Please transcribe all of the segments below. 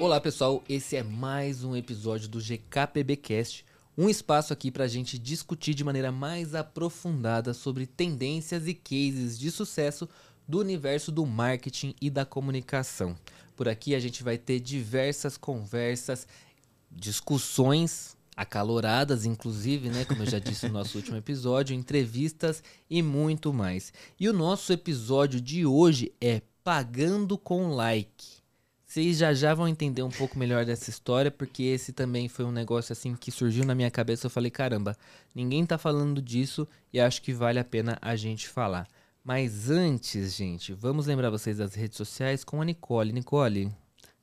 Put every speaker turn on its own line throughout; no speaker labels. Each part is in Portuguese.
Olá pessoal, esse é mais um episódio do GKPBcast, um espaço aqui para a gente discutir de maneira mais aprofundada sobre tendências e cases de sucesso do universo do marketing e da comunicação. Por aqui a gente vai ter diversas conversas, discussões acaloradas, inclusive, né? Como eu já disse no nosso último episódio, entrevistas e muito mais. E o nosso episódio de hoje é Pagando com Like. Vocês já já vão entender um pouco melhor dessa história, porque esse também foi um negócio assim que surgiu na minha cabeça. Eu falei, caramba, ninguém tá falando disso e acho que vale a pena a gente falar. Mas antes, gente, vamos lembrar vocês das redes sociais com a Nicole. Nicole.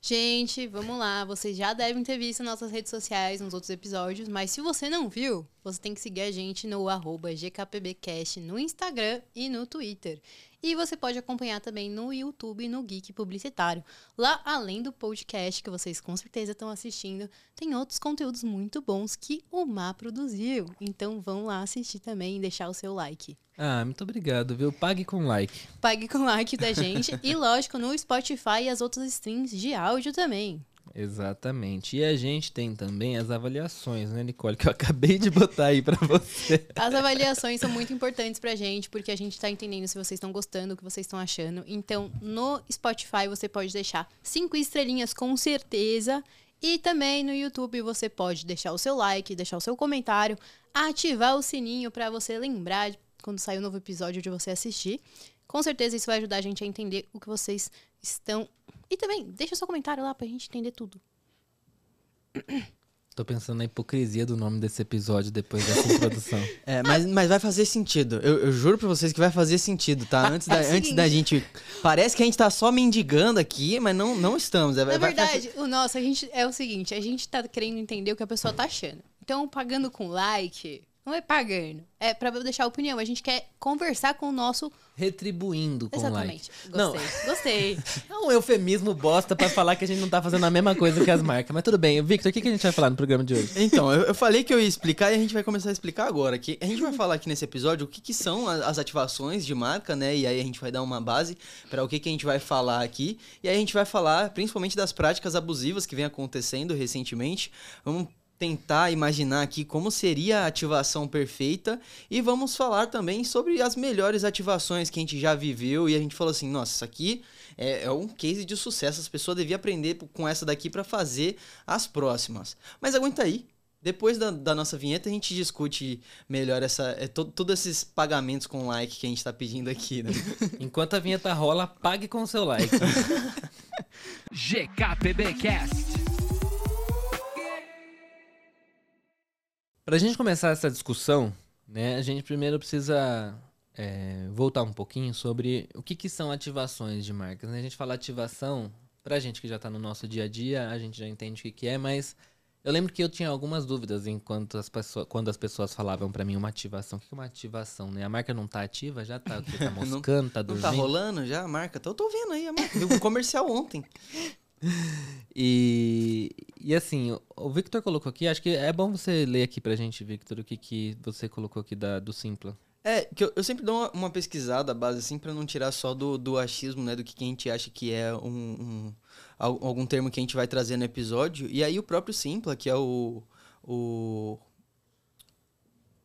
Gente, vamos lá. Vocês já devem ter visto nossas redes sociais nos outros episódios, mas se você não viu, você tem que seguir a gente no GKPBcast no Instagram e no Twitter. E você pode acompanhar também no YouTube no Geek Publicitário. Lá, além do podcast que vocês com certeza estão assistindo, tem outros conteúdos muito bons que o Má produziu. Então vão lá assistir também e deixar o seu like.
Ah, muito obrigado, viu? Pague com like.
Pague com like da gente. e lógico, no Spotify e as outras streams de áudio também.
Exatamente. E a gente tem também as avaliações, né, Nicole? Que eu acabei de botar aí para você.
As avaliações são muito importantes pra gente, porque a gente tá entendendo se vocês estão gostando, o que vocês estão achando. Então, no Spotify você pode deixar cinco estrelinhas com certeza. E também no YouTube você pode deixar o seu like, deixar o seu comentário, ativar o sininho para você lembrar quando sair um novo episódio de você assistir. Com certeza isso vai ajudar a gente a entender o que vocês estão. E também, deixa seu comentário lá pra gente entender tudo.
Tô pensando na hipocrisia do nome desse episódio depois dessa introdução.
É, mas, mas vai fazer sentido. Eu, eu juro pra vocês que vai fazer sentido, tá? Antes, da,
É
antes da gente. Parece que a gente tá só mendigando aqui, mas não, não estamos. É,
Na
vai- vai-
verdade, o nosso, a gente é o seguinte, a gente tá querendo entender o que a pessoa tá achando. Então, pagando com like, não é pagando. É pra deixar opinião. A gente quer conversar com o nosso.
Retribuindo com
Exatamente.
like. Não,
Gostei. Gostei.
é um eufemismo bosta pra falar que a gente não tá fazendo a mesma coisa que as marcas. Mas tudo bem. Victor, o que, que a gente vai falar no programa de hoje?
Então, eu, eu falei que eu ia explicar e a gente vai começar a explicar agora. Que a gente vai falar aqui nesse episódio o que, que são a- as ativações de marca, né? E aí a gente vai dar uma base para o que, que a gente vai falar aqui. E aí a gente vai falar principalmente das práticas abusivas que vem acontecendo recentemente. Vamos tentar imaginar aqui como seria a ativação perfeita e vamos falar também sobre as melhores ativações que a gente já viveu e a gente falou assim, nossa, isso aqui é, é um case de sucesso, as pessoas deviam aprender com essa daqui para fazer as próximas. Mas aguenta aí, depois da, da nossa vinheta a gente discute melhor essa, é, to, todos esses pagamentos com like que a gente tá pedindo aqui, né?
Enquanto a vinheta rola, pague com seu like.
GKPBcast.
Pra gente começar essa discussão, né, a gente primeiro precisa é, voltar um pouquinho sobre o que, que são ativações de marcas. Né? A gente fala ativação, pra gente que já tá no nosso dia a dia, a gente já entende o que, que é, mas eu lembro que eu tinha algumas dúvidas enquanto as pessoas, quando as pessoas falavam pra mim uma ativação. O que que é uma ativação, né? A marca não tá ativa, já tá, o quê? tá moscando, tá
Não
dormindo.
tá rolando já a marca? Tô, tô vendo aí a marca. Viu o comercial ontem.
E, e assim, o- Victor colocou aqui, acho que é bom você ler aqui pra gente, Victor, o que, que você colocou aqui da, do Simpla.
É, que eu, eu sempre dou uma, uma pesquisada base assim pra não tirar só do, do achismo, né? Do que, que a gente acha que é um, um- al- algum termo que a gente vai trazer no episódio. E aí o próprio Simpla, que é o. o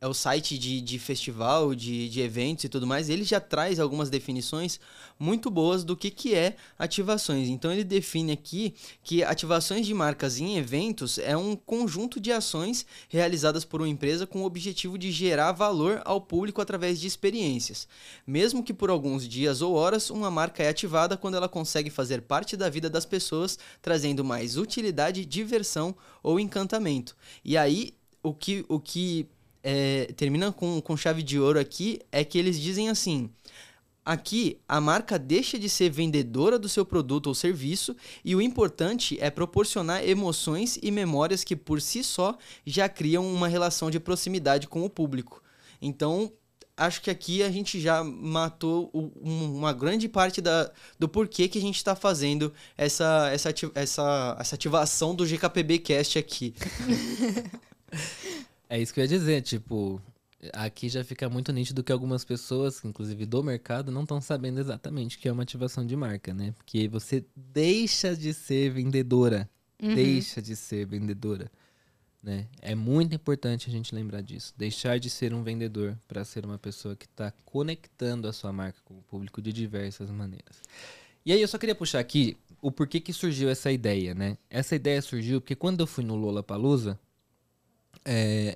é o site de, de festival, de, de eventos e tudo mais, ele já traz algumas definições muito boas do que, que é ativações. Então ele define aqui que ativações de marcas em eventos é um conjunto de ações realizadas por uma empresa com o objetivo de gerar valor ao público através de experiências. Mesmo que por alguns dias ou horas, uma marca é ativada quando ela consegue fazer parte da vida das pessoas, trazendo mais utilidade, diversão ou encantamento. E aí, o que, o que é, termina com, com chave de ouro aqui é que eles dizem assim. Aqui, a marca deixa de ser vendedora do seu produto ou serviço e o importante é proporcionar emoções e memórias que por si só já criam uma relação de proximidade com o público. Então, acho que aqui a gente já matou um- uma grande parte da, do porquê que a gente está fazendo essa, essa, essa, essa ativação do GKPB Cast aqui.
É isso que eu ia dizer, tipo, aqui já fica muito nítido que algumas pessoas, inclusive do mercado, não estão sabendo exatamente o que é uma ativação de marca, né? Porque você deixa de ser vendedora
Uhum.
deixa de ser vendedora. Né? É muito importante a gente lembrar disso. Deixar de ser um vendedor para ser uma pessoa que está conectando a sua marca com o público de diversas maneiras. E aí eu só queria puxar aqui o porquê que surgiu essa ideia, né? Essa ideia surgiu porque quando eu fui no Lola Palusa,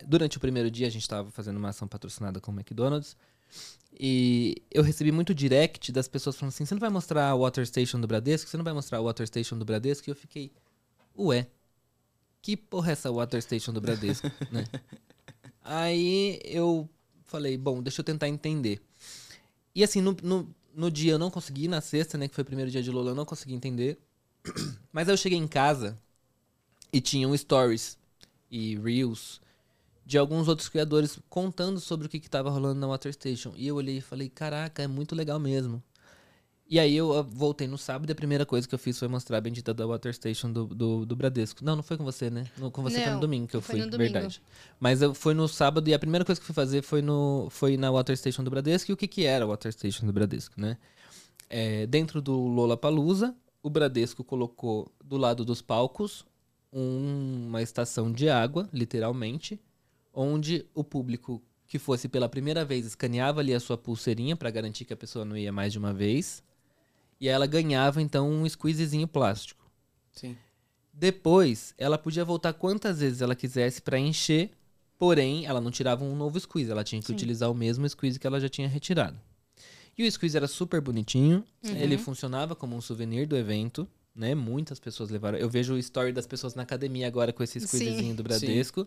durante o primeiro dia a gente estava fazendo uma ação patrocinada com o McDonald's e eu recebi muito direct das pessoas falando assim: você não vai mostrar a Water Station do Bradesco? Você não vai mostrar a Water Station do Bradesco? E eu fiquei, ué, que porra é essa Water Station do Bradesco, né? Aí eu falei, bom, deixa eu tentar entender. E assim, no, no, no dia eu não consegui, na sexta, né, que foi o primeiro dia de Lola, eu não consegui entender. Mas aí eu cheguei em casa e tinham stories e reels de alguns outros criadores contando sobre o que estava rolando na Water Station. E eu olhei e falei, caraca, é muito legal mesmo. E aí eu voltei no sábado e a primeira coisa que eu fiz foi mostrar a bendita da Water Station do, do, do Bradesco. Não, não foi com você, né? Não, com você foi no
Não,
domingo que eu fui, verdade. Mas eu fui no sábado e a primeira coisa que eu fui fazer foi, no, foi na Water Station do Bradesco. E o que, que era a Water Station do Bradesco, né? É, dentro do Lollapalooza, o Bradesco colocou do lado dos palcos uma estação de água, literalmente, onde o público que fosse pela primeira vez escaneava ali a sua pulseirinha para garantir que a pessoa não ia mais de uma vez. E ela ganhava então um squeezezinho plástico.
Sim.
Depois, ela podia voltar quantas vezes ela quisesse para encher, porém, ela não tirava um novo squeeze, ela tinha que
Sim.
utilizar o mesmo squeeze que ela já tinha retirado. E o squeeze era super bonitinho,
Uhum.
ele funcionava como um souvenir do evento, né? Muitas pessoas levaram. Eu vejo o story das pessoas na academia agora com esse squeezezinho
Sim.
do Bradesco.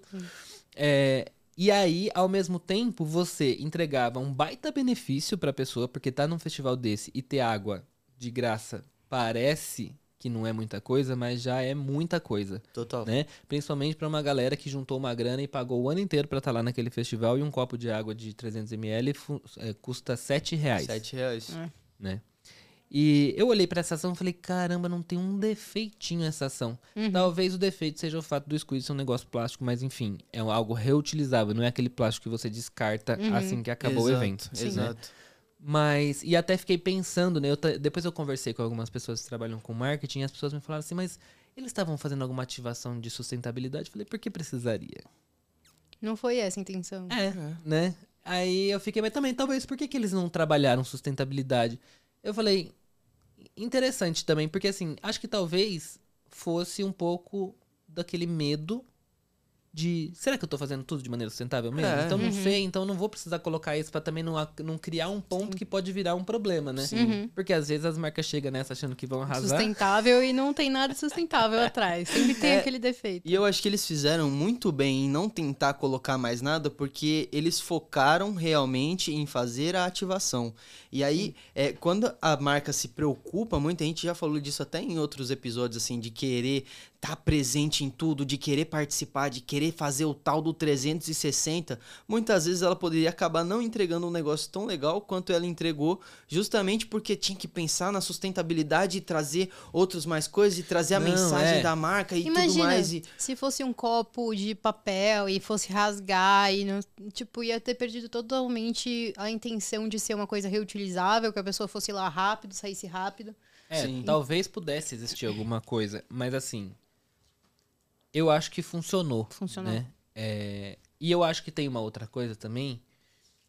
É, e aí, ao mesmo tempo, você entregava um baita benefício pra pessoa, porque tá num festival desse e ter água de graça parece que não é muita coisa, mas já é muita coisa,
Total.
né? Principalmente pra uma galera que juntou uma grana e pagou o ano inteiro pra estar lá naquele festival e um copo de água de 300ml fu- é, custa 7 reais
Sete reais.
É.
né? E eu olhei pra essa ação e falei, caramba, não tem um defeitinho essa ação.
Uhum.
Talvez o defeito seja o fato do squeeze ser um negócio plástico, mas enfim, é algo reutilizável, não é aquele plástico que você descarta
Uhum.
assim que acabou
Exato,
o evento.
Sim.
né?
Exato.
Mas, e até fiquei pensando, né? eu depois eu conversei com algumas pessoas que trabalham com marketing e as pessoas me falaram assim, mas eles estavam fazendo alguma ativação de sustentabilidade? Eu falei, por que precisaria?
Não foi essa a intenção.
É, né? Aí eu fiquei, mas também, talvez, por que, que eles não trabalharam sustentabilidade? Eu falei, interessante também, porque assim, acho que talvez fosse um pouco daquele medo de, será que eu tô fazendo tudo de maneira sustentável mesmo?
É.
Então não
Uhum.
sei, então não vou precisar colocar isso pra também não, não criar um ponto que pode virar um problema, né?
Uhum.
Porque às vezes as marcas chegam nessa achando que vão arrasar.
Sustentável e não tem nada sustentável atrás. Sempre tem
É.
aquele defeito.
E eu acho que eles fizeram muito bem em não tentar colocar mais nada, porque eles focaram realmente em fazer a ativação. E aí, é, quando a marca se preocupa, muita gente já falou disso até em outros episódios, assim, de querer estar presente em tudo, de querer participar, de querer fazer o tal do 360, muitas vezes ela poderia acabar não entregando um negócio tão legal quanto ela entregou, justamente porque tinha que pensar na sustentabilidade e trazer outros mais coisas, e trazer a
Não,
mensagem
é.
da marca e tudo
Imagina
mais. E...
se fosse um copo de papel e fosse rasgar e não, tipo ia ter perdido totalmente a intenção de ser uma coisa reutilizável, que a pessoa fosse lá rápido, saísse rápido.
É,
Sim.
talvez pudesse existir alguma coisa, mas assim, eu acho que funcionou.
Funcionou.
Né? É, e eu acho que tem uma outra coisa também,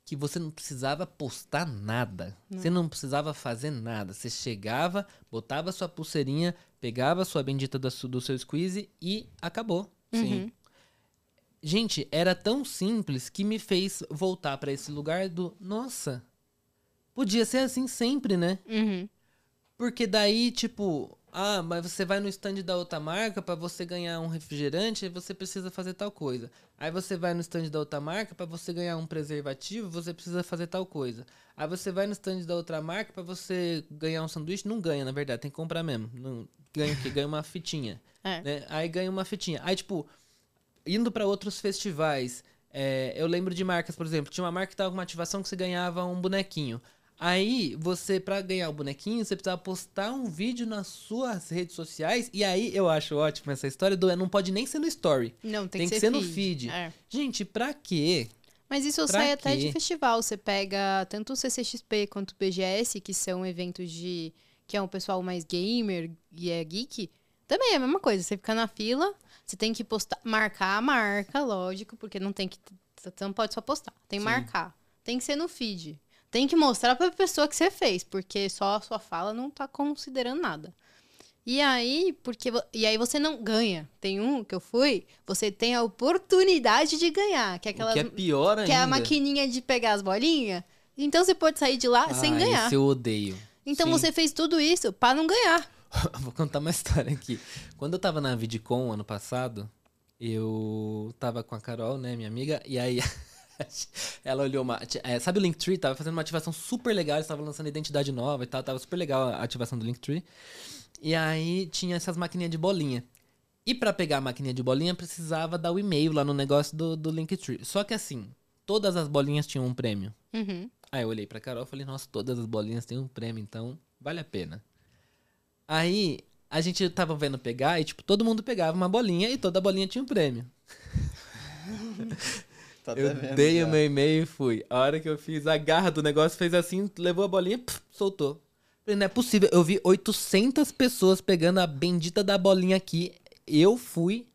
que você não precisava postar nada. Você não precisava fazer nada. Você chegava, botava sua pulseirinha, pegava a sua bendita da su- do seu squeeze e acabou.
Uhum.
Gente, era tão simples que me fez voltar pra esse lugar do, nossa, podia ser assim sempre, né?
Uhum.
Porque daí, tipo, ah, mas você vai no stand da outra marca pra você ganhar um refrigerante, aí você precisa fazer tal coisa. Aí você vai no stand da outra marca pra você ganhar um preservativo, você precisa fazer tal coisa. Aí você vai no stand da outra marca pra você ganhar um sanduíche, não ganha, na verdade, tem que comprar mesmo. Não, ganha o quê? Ganha uma fitinha.
É.
né? Aí ganha uma fitinha. Aí, tipo, indo pra outros festivais, é, eu lembro de marcas, por exemplo, tinha uma marca que tava com uma ativação que você ganhava um bonequinho. Aí, você, pra ganhar o bonequinho, você precisava postar um vídeo nas suas redes sociais. E aí, eu acho ótimo essa história do não pode nem ser no story.
Não, tem,
Tem
que,
que
ser,
ser no feed.
É.
Gente, pra quê?
Mas isso
Pra
sai até
quê?
de festival. Você pega tanto o CCXP quanto o BGS, que são eventos de. que é um pessoal mais gamer e é geek. Também é a mesma coisa. Você fica na fila, você tem que postar, marcar a marca, lógico, porque não tem que. Você não pode só postar. Tem que
Sim.
marcar. Tem que ser no feed. Tem que mostrar pra pessoa que você fez, porque só a sua fala não tá considerando nada. E aí, porque e aí você não ganha. Tem um que eu fui, você tem a oportunidade de ganhar, que é
O
aquelas
que é pior ainda.
que é a maquininha de pegar as bolinhas. Então você pode sair de lá sem
Ah,
ganhar.
Esse eu odeio.
Então
Sim.
você fez tudo isso pra não ganhar.
Vou contar uma história aqui. Quando eu tava na VidCon ano passado, eu tava com a Carol, né, minha amiga, e aí ela olhou uma. é, sabe o Linktree? Tava fazendo uma ativação super legal, eles estavam lançando identidade nova e tal, tava super legal a ativação do Linktree. E aí tinha essas maquininhas de bolinha. E pra pegar a maquininha de bolinha, precisava dar o e-mail lá no negócio do, do Linktree. Só que assim, todas as bolinhas tinham um prêmio.
Uhum.
Aí eu olhei pra Carol e falei, nossa, todas as bolinhas têm um prêmio, então vale a pena. Aí a gente tava vendo pegar e, tipo, todo mundo pegava uma bolinha e toda bolinha tinha um prêmio.
Tá
eu
até vendo
dei
já.
o meu e-mail e fui. A hora que eu fiz a garra do negócio, fez assim, levou a bolinha, pff, soltou. Falei, não é possível. Eu vi 800 pessoas pegando a bendita da bolinha aqui. Eu fui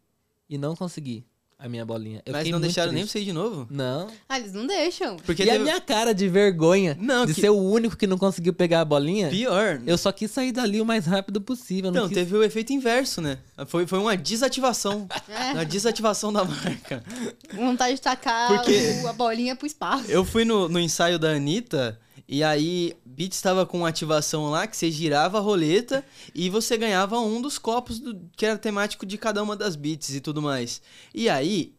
e não consegui a minha bolinha. Eu
Mas não deixaram nem
triste.
você ir de novo?
Não.
Ah, eles não deixam.
Porque
e a minha cara de vergonha
Não,
de
que-
ser o único que não conseguiu pegar a bolinha.
Pior.
Eu só quis sair dali o mais rápido possível. Não,
Não,
quis...
teve o efeito inverso, né? Foi, foi uma desativação.
É.
Uma desativação da marca.
Vontade de tacar
Porque-
o- a bolinha pro espaço.
Eu fui no, no ensaio da Anitta e aí Beats estava com uma ativação lá que você girava a roleta e você ganhava um dos copos do- que era temático de cada uma das beats e tudo mais. E aí,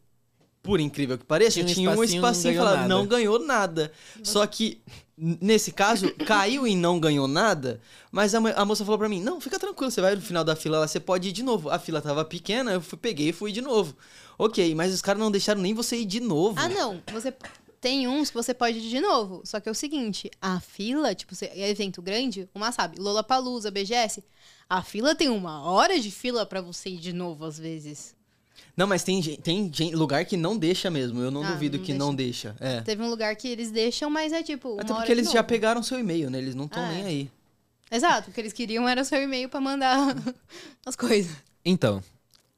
por incrível que pareça,
Tinha um
tinha um
espacinho, não
espacinho e
ganhou
falava,
nada.
não ganhou nada. Só que, nesse caso, caiu e não ganhou nada, mas a, mo- a moça falou pra mim, não, fica tranquilo, você vai no final da fila lá, você pode ir de novo. A fila tava pequena, eu fui, peguei e fui de novo. Ok, mas os caras não deixaram nem você ir de novo.
Ah, não. Você tem uns que você pode ir de novo. Só que é o seguinte, a fila, tipo, é evento grande, uma sabe, Lollapalooza, BGS, a fila tem uma hora de fila pra você ir de novo às vezes.
Não, mas tem, tem lugar que não deixa mesmo. Eu não
Ah,
duvido
não
que não deixa. É.
Teve um lugar que eles deixam, mas é tipo, uma
Até
hora
porque eles
de
já pegaram seu e-mail, né? Eles não estão
Ah,
nem
é.
aí.
Exato, o que eles queriam era o seu e-mail pra mandar as coisas.
Então,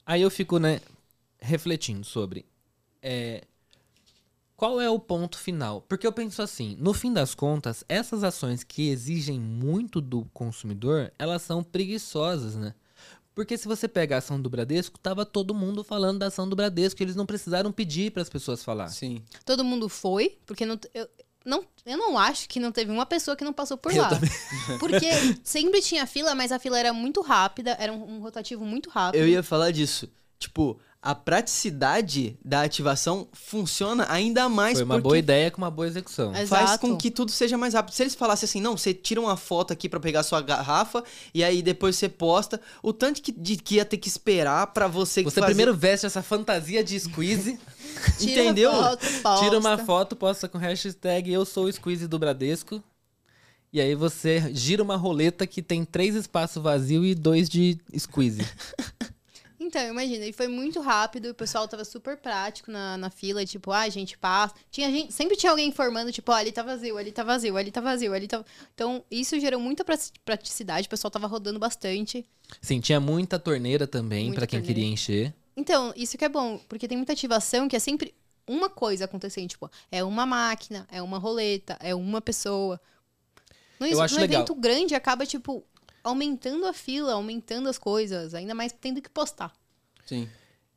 aí eu fico, né, refletindo sobre é, qual é o ponto final. Porque eu penso assim, no fim das contas, essas ações que exigem muito do consumidor, elas são preguiçosas, né? Porque se você pega a ação do Bradesco, tava todo mundo falando da ação do Bradesco, eles não precisaram pedir para as pessoas falar.
Sim.
Todo mundo foi, porque não, eu, não, eu não acho que não teve uma pessoa que não passou por
Eu
lá.
também.
Porque sempre tinha fila, mas a fila era muito rápida, era um, um rotativo muito rápido.
Eu ia falar disso. Tipo, a praticidade da ativação funciona ainda mais
Foi uma boa ideia com uma boa execução.
É.
faz
Exato.
com que tudo seja mais rápido. Se eles falassem assim, não, você tira uma foto aqui pra pegar sua garrafa e aí depois você posta, o tanto que, de, que ia ter que esperar pra você
Você
fazer...
primeiro veste essa fantasia de squeeze,
Tira
entendeu?
Foto,
tira uma foto, posta com hashtag eu sou o squeeze do Bradesco. E aí você gira uma roleta que tem três espaços vazios e dois de squeeze.
Então, imagina, e foi muito rápido, o pessoal tava super prático na, na fila, tipo, ah, gente, passa. Tinha gente, sempre tinha alguém informando, tipo, ó, ali tá vazio, ali tá vazio, ali tá vazio, ali tá. Então, isso gerou muita prati- praticidade, o pessoal tava rodando bastante.
Sim, tinha muita torneira também pra quem
torneira.
queria encher.
Então, isso que é bom, porque tem muita ativação que é sempre uma coisa acontecendo, tipo, é uma máquina, é uma roleta, é uma pessoa. No,
Eu acho
no
legal.
evento grande acaba, tipo, aumentando a fila, aumentando as coisas, ainda mais tendo que postar.
Sim.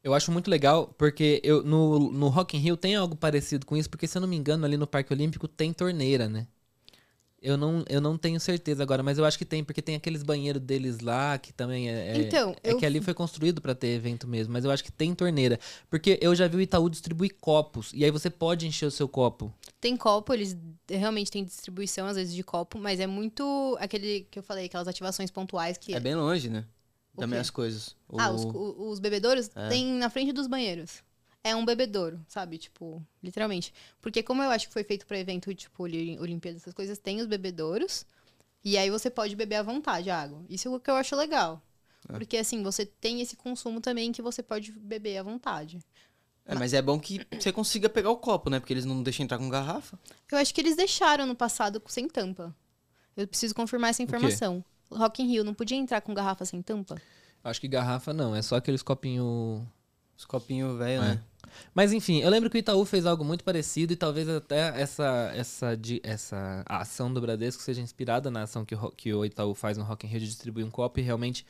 Eu acho muito legal, porque eu, no, no Rock in Rio tem algo parecido com isso, porque se eu não me engano, ali no Parque Olímpico tem torneira, né? Eu não, eu não tenho certeza agora, mas eu acho que tem, porque tem aqueles banheiros deles lá, que também é. é-
Então,
é
eu-
que ali foi construído pra ter evento mesmo, mas eu acho que tem torneira. Porque eu já vi o Itaú distribuir copos, e aí você pode encher o seu copo.
Tem copo, eles realmente têm distribuição, às vezes, de copo, mas é muito aquele que eu falei, aquelas ativações pontuais que.
É bem longe, né? Também as coisas.
Ah,
O-
os, os bebedouros
É.
tem na frente dos banheiros. É um bebedouro, sabe? Tipo, literalmente. Porque como eu acho que foi feito pra evento, tipo, Oli- Olimpíada, essas coisas, tem os bebedouros. E aí você pode beber à vontade a água. Isso é o que eu acho legal.
É.
Porque assim, você tem esse consumo também que você pode beber à vontade.
É, mas é bom que você consiga pegar o copo, né? Porque eles não deixam entrar com garrafa.
Eu acho que eles deixaram no passado sem tampa. Eu preciso confirmar essa informação. Rock in Rio não podia entrar com garrafa sem tampa?
Acho que garrafa não, é só aqueles copinho.
Os copinhos velho,
É.
né?
Mas enfim, eu lembro que o Itaú fez algo muito parecido e talvez até essa, essa, di- essa ação do Bradesco seja inspirada na ação que o, que o Itaú faz no Rock in Rio de distribuir um copo e realmente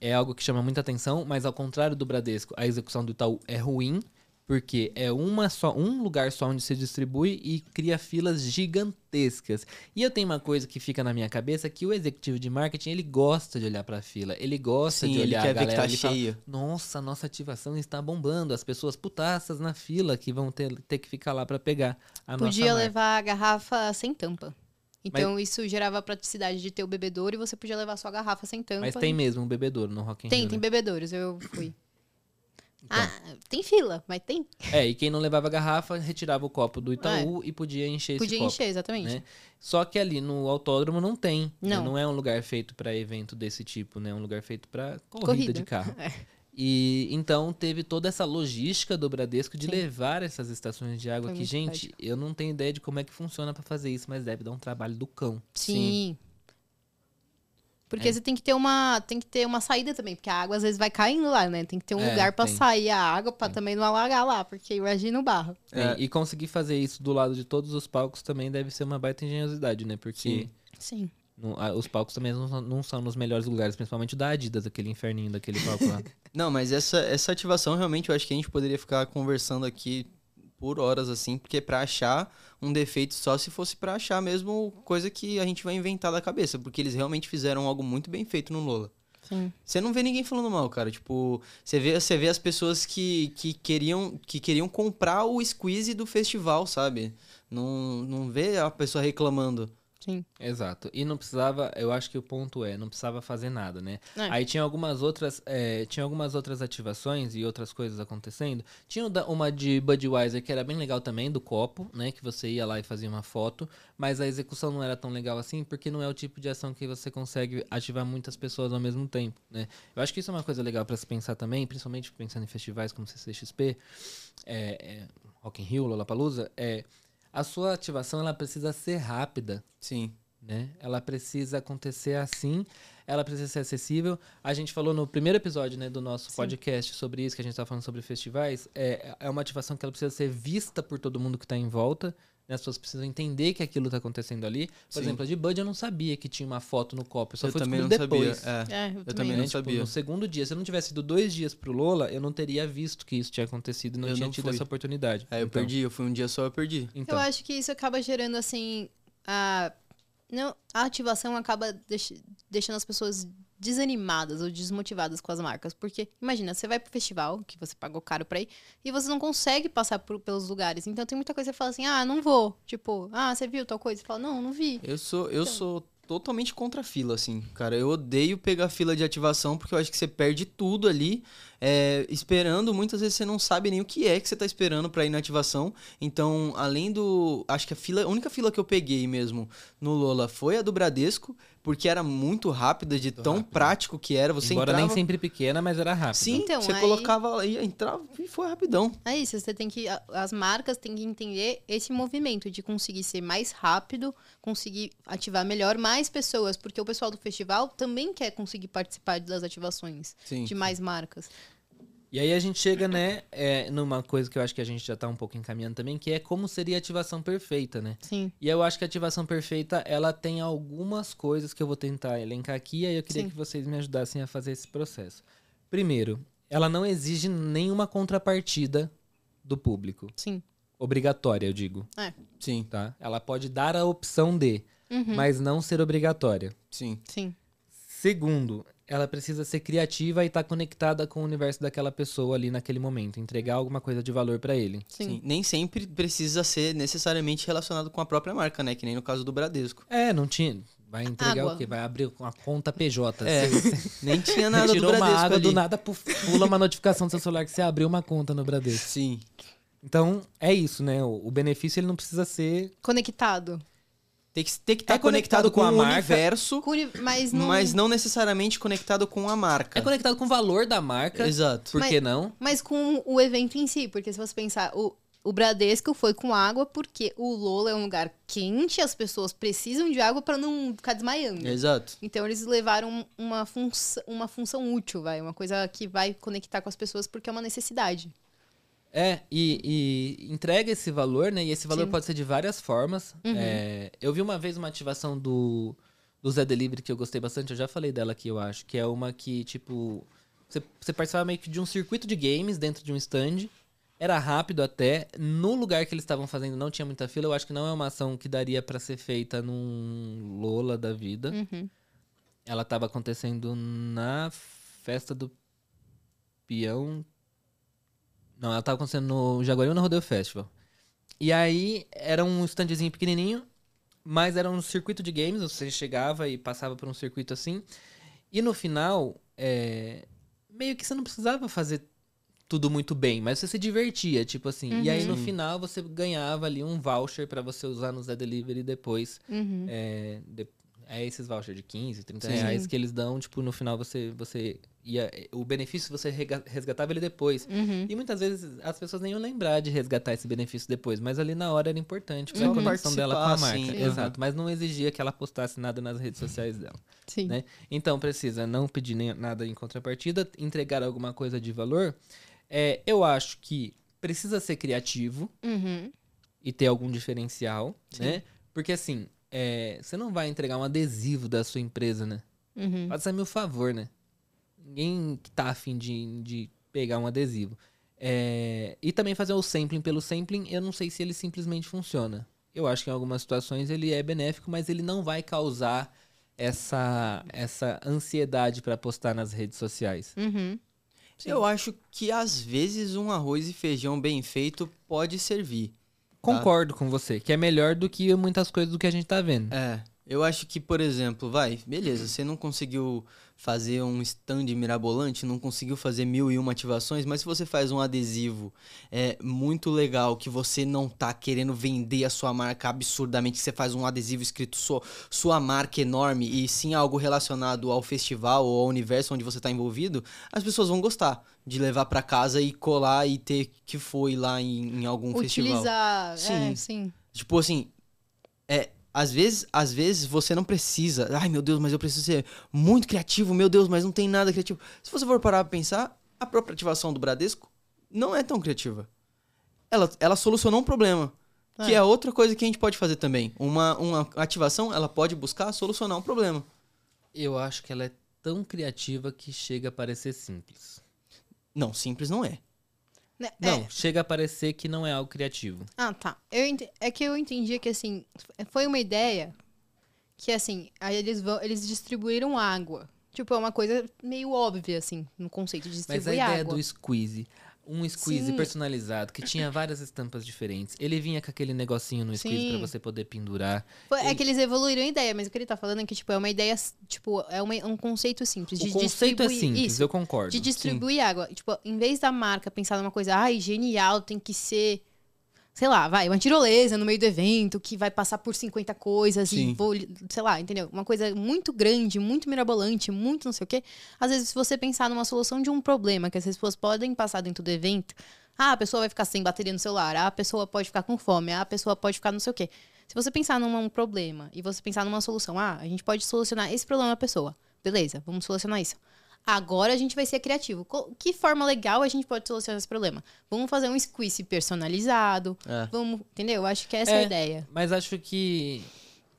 é algo que chama muita atenção, mas ao contrário do Bradesco, a execução do Itaú é ruim, porque é uma só, um lugar só onde se distribui e cria filas gigantescas. E eu tenho uma coisa que fica na minha cabeça que o executivo de marketing, ele gosta de olhar pra fila, ele gosta
Sim,
de
ele
olhar
quer
a
ver que
galera,
tá
ele fala,
cheio.
nossa, nossa ativação está bombando. As pessoas putaças na fila que vão ter, ter que ficar lá para pegar a
Podia levar a garrafa sem tampa. Então isso gerava a praticidade de ter o bebedouro e você podia levar sua garrafa sem tampa.
Mas tem mesmo um bebedouro no Rock in
Tem,
Rio,
tem
né?
bebedouros, eu fui.
Então.
Ah, tem fila, mas tem.
É, e quem não levava garrafa, retirava o copo do Itaú e podia encher esse
É. Podia
copo.
encher, exatamente.
né? Só que ali no autódromo não tem. né?
Não.
Não é um lugar feito para evento desse tipo, né? É um lugar feito para corrida,
Corrida.
de carro.
É.
E então teve toda essa logística do Bradesco de
Sim.
levar essas estações de água
Foi
que, gente, eu não tenho ideia de como é que funciona para fazer isso, mas deve dar um trabalho do cão.
Sim. Porque
É.
você tem que ter uma tem que ter uma saída também, porque a água às vezes vai caindo lá, né? Tem que ter um
É,
lugar pra
tem.
sair a água pra também não alagar lá, porque imagina o barro.
É.
E conseguir fazer isso do lado de todos os palcos também deve ser uma baita engenhosidade, né? Porque
Sim.
Sim.
não- a- os palcos também não, são- não são nos melhores lugares, principalmente o da Adidas, aquele inferninho daquele palco lá.
Não, mas essa, essa ativação realmente eu acho que a gente poderia ficar conversando aqui por horas, assim, porque pra achar um defeito só se fosse pra achar mesmo coisa que a gente vai inventar da cabeça, porque eles realmente fizeram algo muito bem feito no Lola.
Sim.
Você não vê ninguém falando mal, cara. Tipo, você vê, você vê as pessoas que, que, queriam, que queriam comprar o squeeze do festival, sabe? Não, não vê a pessoa reclamando.
Sim.
Exato. E não precisava, eu acho que o ponto é, não precisava fazer nada, né?
É.
Aí tinha algumas outras, é, tinha algumas outras ativações e outras coisas acontecendo. Tinha uma de Budweiser que era bem legal também, do copo, né? Que você ia lá e fazia uma foto, mas a execução não era tão legal assim, porque não é o tipo de ação que você consegue ativar muitas pessoas ao mesmo tempo, né? Eu acho que isso é uma coisa legal para se pensar também, principalmente pensando em festivais como CCXP, é, é, Rock in Rio, Lollapalooza, é a sua ativação ela precisa ser rápida
Sim.
né? Ela precisa acontecer assim, ela precisa ser acessível. A gente falou no primeiro episódio, né, do nosso
Sim.
podcast sobre isso, que a gente tá falando sobre festivais. É, é uma ativação que ela precisa ser vista por todo mundo que tá em volta. Né? As pessoas precisam entender que aquilo tá acontecendo ali. Por
Sim.
exemplo, a de Bud eu não sabia que tinha uma foto no copo. Eu só
eu
fui
também não
depois.
sabia. É.
É, eu,
também
também.
não
né? Tipo,
sabia.
no segundo dia, se eu não tivesse ido dois dias pro Lola, eu não teria visto que isso tinha acontecido e não
Eu
tinha
não
tido
fui.
essa oportunidade.
É, eu
Então-
perdi. Eu fui um dia só, eu perdi.
Então,
Eu acho que isso acaba gerando, assim, a... Não, a ativação acaba deix- deixando as pessoas desanimadas ou desmotivadas com as marcas. Porque, imagina, você vai pro festival, que você pagou caro pra ir, e você não consegue passar por- pelos lugares. Então tem muita coisa que você fala assim, ah, não vou. Tipo, ah, você viu tal coisa? Você fala, não, não vi.
Eu sou, eu
Então.
sou totalmente contra a fila, assim, cara. Eu odeio pegar fila de ativação porque eu acho que você perde tudo ali, é, esperando. Muitas vezes você não sabe nem o que é que você tá esperando pra ir na ativação. Então, além do. Acho que a fila, a única fila que eu peguei mesmo no Lola foi a do Bradesco, porque era muito rápida, de tão
rápida.
prático que era. Você
embora
entrava.
nem sempre pequena, mas era rápido.
Sim,
Então,
você
aí-
colocava aí, entrava e foi rapidão.
É isso, você tem que. As marcas têm que entender esse movimento de conseguir ser mais rápido, conseguir ativar melhor mais pessoas, porque o pessoal do festival também quer conseguir participar das ativações
Sim.
de mais marcas.
E aí a gente chega, né, é, numa coisa que eu acho que a gente já tá um pouco encaminhando também, que é como seria a ativação perfeita, né?
Sim.
E eu acho que a ativação perfeita, ela tem algumas coisas que eu vou tentar elencar aqui, e aí eu queria
Sim.
que vocês me ajudassem a fazer esse processo. Primeiro, ela não exige nenhuma contrapartida do público.
Sim.
Obrigatória, eu digo,
Sim,
tá? Ela pode dar a opção de,
Uhum.
mas não ser obrigatória.
sim.
Sim.
Segundo, ela precisa ser criativa e estar conectada com o universo daquela pessoa ali naquele momento, entregar alguma coisa de valor pra ele.
Sim.
Sim. Nem sempre precisa ser necessariamente relacionado com a própria marca, né? Que nem no caso do Bradesco.
É, não tinha. Vai entregar
Água.
o quê? Vai abrir uma conta PJ.
É,
Você-
nem tinha nada do
tirou uma
Bradesco
água
ali.
do nada, pula uma notificação do seu celular que você abriu uma conta no Bradesco.
Sim,
Então, é isso, né? O, o benefício ele não precisa ser.
Conectado.
Tem que tem que estar
É
conectado,
conectado
com,
com a
o
marca.
universo,
Mas não.
mas não necessariamente conectado com a marca.
É conectado com o valor da marca.
Exato.
Por
Mas-
que não?
Mas com o evento em si, porque se você pensar, o, O Bradesco foi com água porque o Lola é um lugar quente, as pessoas precisam de água para não ficar desmaiando.
Exato.
Então eles levaram uma, função, uma função útil, vai, uma coisa que vai conectar com as pessoas porque é uma necessidade.
É, e, e entrega esse valor, né? E esse valor
Sim.
pode ser de várias formas.
Uhum.
É, eu vi uma vez uma ativação do, do Zé Delivery que eu gostei bastante, eu já falei dela aqui, eu acho, que é uma que, tipo, você, você participava meio que de um circuito de games dentro de um stand. Era rápido até. No lugar que eles estavam fazendo não tinha muita fila. Eu acho que não é uma ação que daria pra ser feita num Lola da vida.
Uhum.
Ela tava acontecendo na festa do peão. Não, ela tava acontecendo no Jaguariúna Rodeo Festival. E aí era um standzinho pequenininho, mas era um circuito de games. Você chegava e passava por um circuito assim. E no final, é, meio que você não precisava fazer tudo muito bem, mas você se divertia, tipo assim. E aí no
Uhum.
final você ganhava ali um voucher pra você usar no Zé Delivery depois.
Uhum.
É, de- é esses vouchers de 15, 30
Sim.
reais que eles dão, tipo, no final você, você ia. O benefício você resgatava ele depois.
Uhum.
E muitas vezes as pessoas nem iam lembrar de resgatar esse benefício depois, mas ali na hora era importante pra
Só
conexão dela com a marca.
sim.
Exato, mas não exigia que ela postasse nada nas redes sociais dela.
Sim.
né? Então precisa não pedir nem- nada em contrapartida, entregar alguma coisa de valor. É, eu acho que precisa ser criativo
Uhum.
e ter algum diferencial,
Sim.
né? Porque assim, é, você não vai entregar um adesivo da sua empresa, né?
Uhum.
Faça meu favor, né? Ninguém que tá afim de, de pegar um adesivo. É, e também fazer o sampling pelo sampling, eu não sei se ele simplesmente funciona. Eu acho que em algumas situações ele é benéfico, mas ele não vai causar essa, essa ansiedade para postar nas redes sociais.
Uhum.
Eu acho que às vezes um arroz e feijão bem feito pode servir.
Concordo com você, que é melhor do que muitas coisas do que a gente tá vendo.
É, eu acho que, por exemplo, vai, beleza, você não conseguiu fazer um stand mirabolante, não conseguiu fazer mil e uma ativações, mas se você faz um adesivo é muito legal, que você não tá querendo vender a sua marca absurdamente, que você faz um adesivo escrito sua, sua marca enorme e sim algo relacionado ao festival ou ao universo onde você tá envolvido, as pessoas vão gostar de levar pra casa e colar e ter que foi lá em, em algum festival.
Utilizar. É,
Sim.
sim.
Tipo assim, é, às vezes, às vezes você não precisa. Ai, meu Deus, mas eu preciso ser muito criativo, meu Deus, mas não tem nada criativo. Se você for parar pra pensar, a própria ativação do Bradesco não é tão criativa. Ela, ela solucionou um problema. Que
É.
é outra coisa que a gente pode fazer também. Uma, uma ativação, ela pode buscar solucionar um problema.
Eu acho que ela é tão criativa que chega a parecer simples.
Não, simples não é.
Né,
Não,
é.
chega a parecer que não é algo criativo.
Ah, tá. Eu ent- É que eu entendi que, assim, foi uma ideia que, assim, aí eles, vão, eles distribuíram água. Tipo, é uma coisa meio óbvia, assim, no conceito de
Mas
distribuir
a ideia
água.
do squeeze, um squeeze
Sim.
personalizado, que tinha várias estampas diferentes. Ele vinha com aquele negocinho no squeeze pra
Sim.
você poder pendurar.
Foi- É
ele-
que eles evoluíram a ideia, mas o que ele tá falando é que, tipo, é uma ideia, tipo, é uma- um conceito simples.
O
de
conceito é simples,
Isso,
eu concordo.
de distribuir água. Tipo, em vez da marca pensar numa coisa, ai, genial, tem que ser, sei lá, vai, uma tirolesa no meio do evento que vai passar por 50 coisas
Sim.
e vou, sei lá, entendeu? Uma coisa muito grande, muito mirabolante, muito não sei o quê. Às vezes, se você pensar numa solução de um problema que as pessoas podem passar dentro do evento, ah, a pessoa vai ficar sem bateria no celular, ah, a pessoa pode ficar com fome, ah, a pessoa pode ficar não sei o quê. Se você pensar num um problema e você pensar numa solução, ah, a gente pode solucionar esse problema da pessoa. Beleza, vamos solucionar isso. Agora a gente vai ser criativo. Que forma legal a gente pode solucionar esse problema? Vamos fazer um squeeze personalizado.
É.
Vamos, entendeu? Eu acho que essa é, a
É.
ideia.
Mas acho que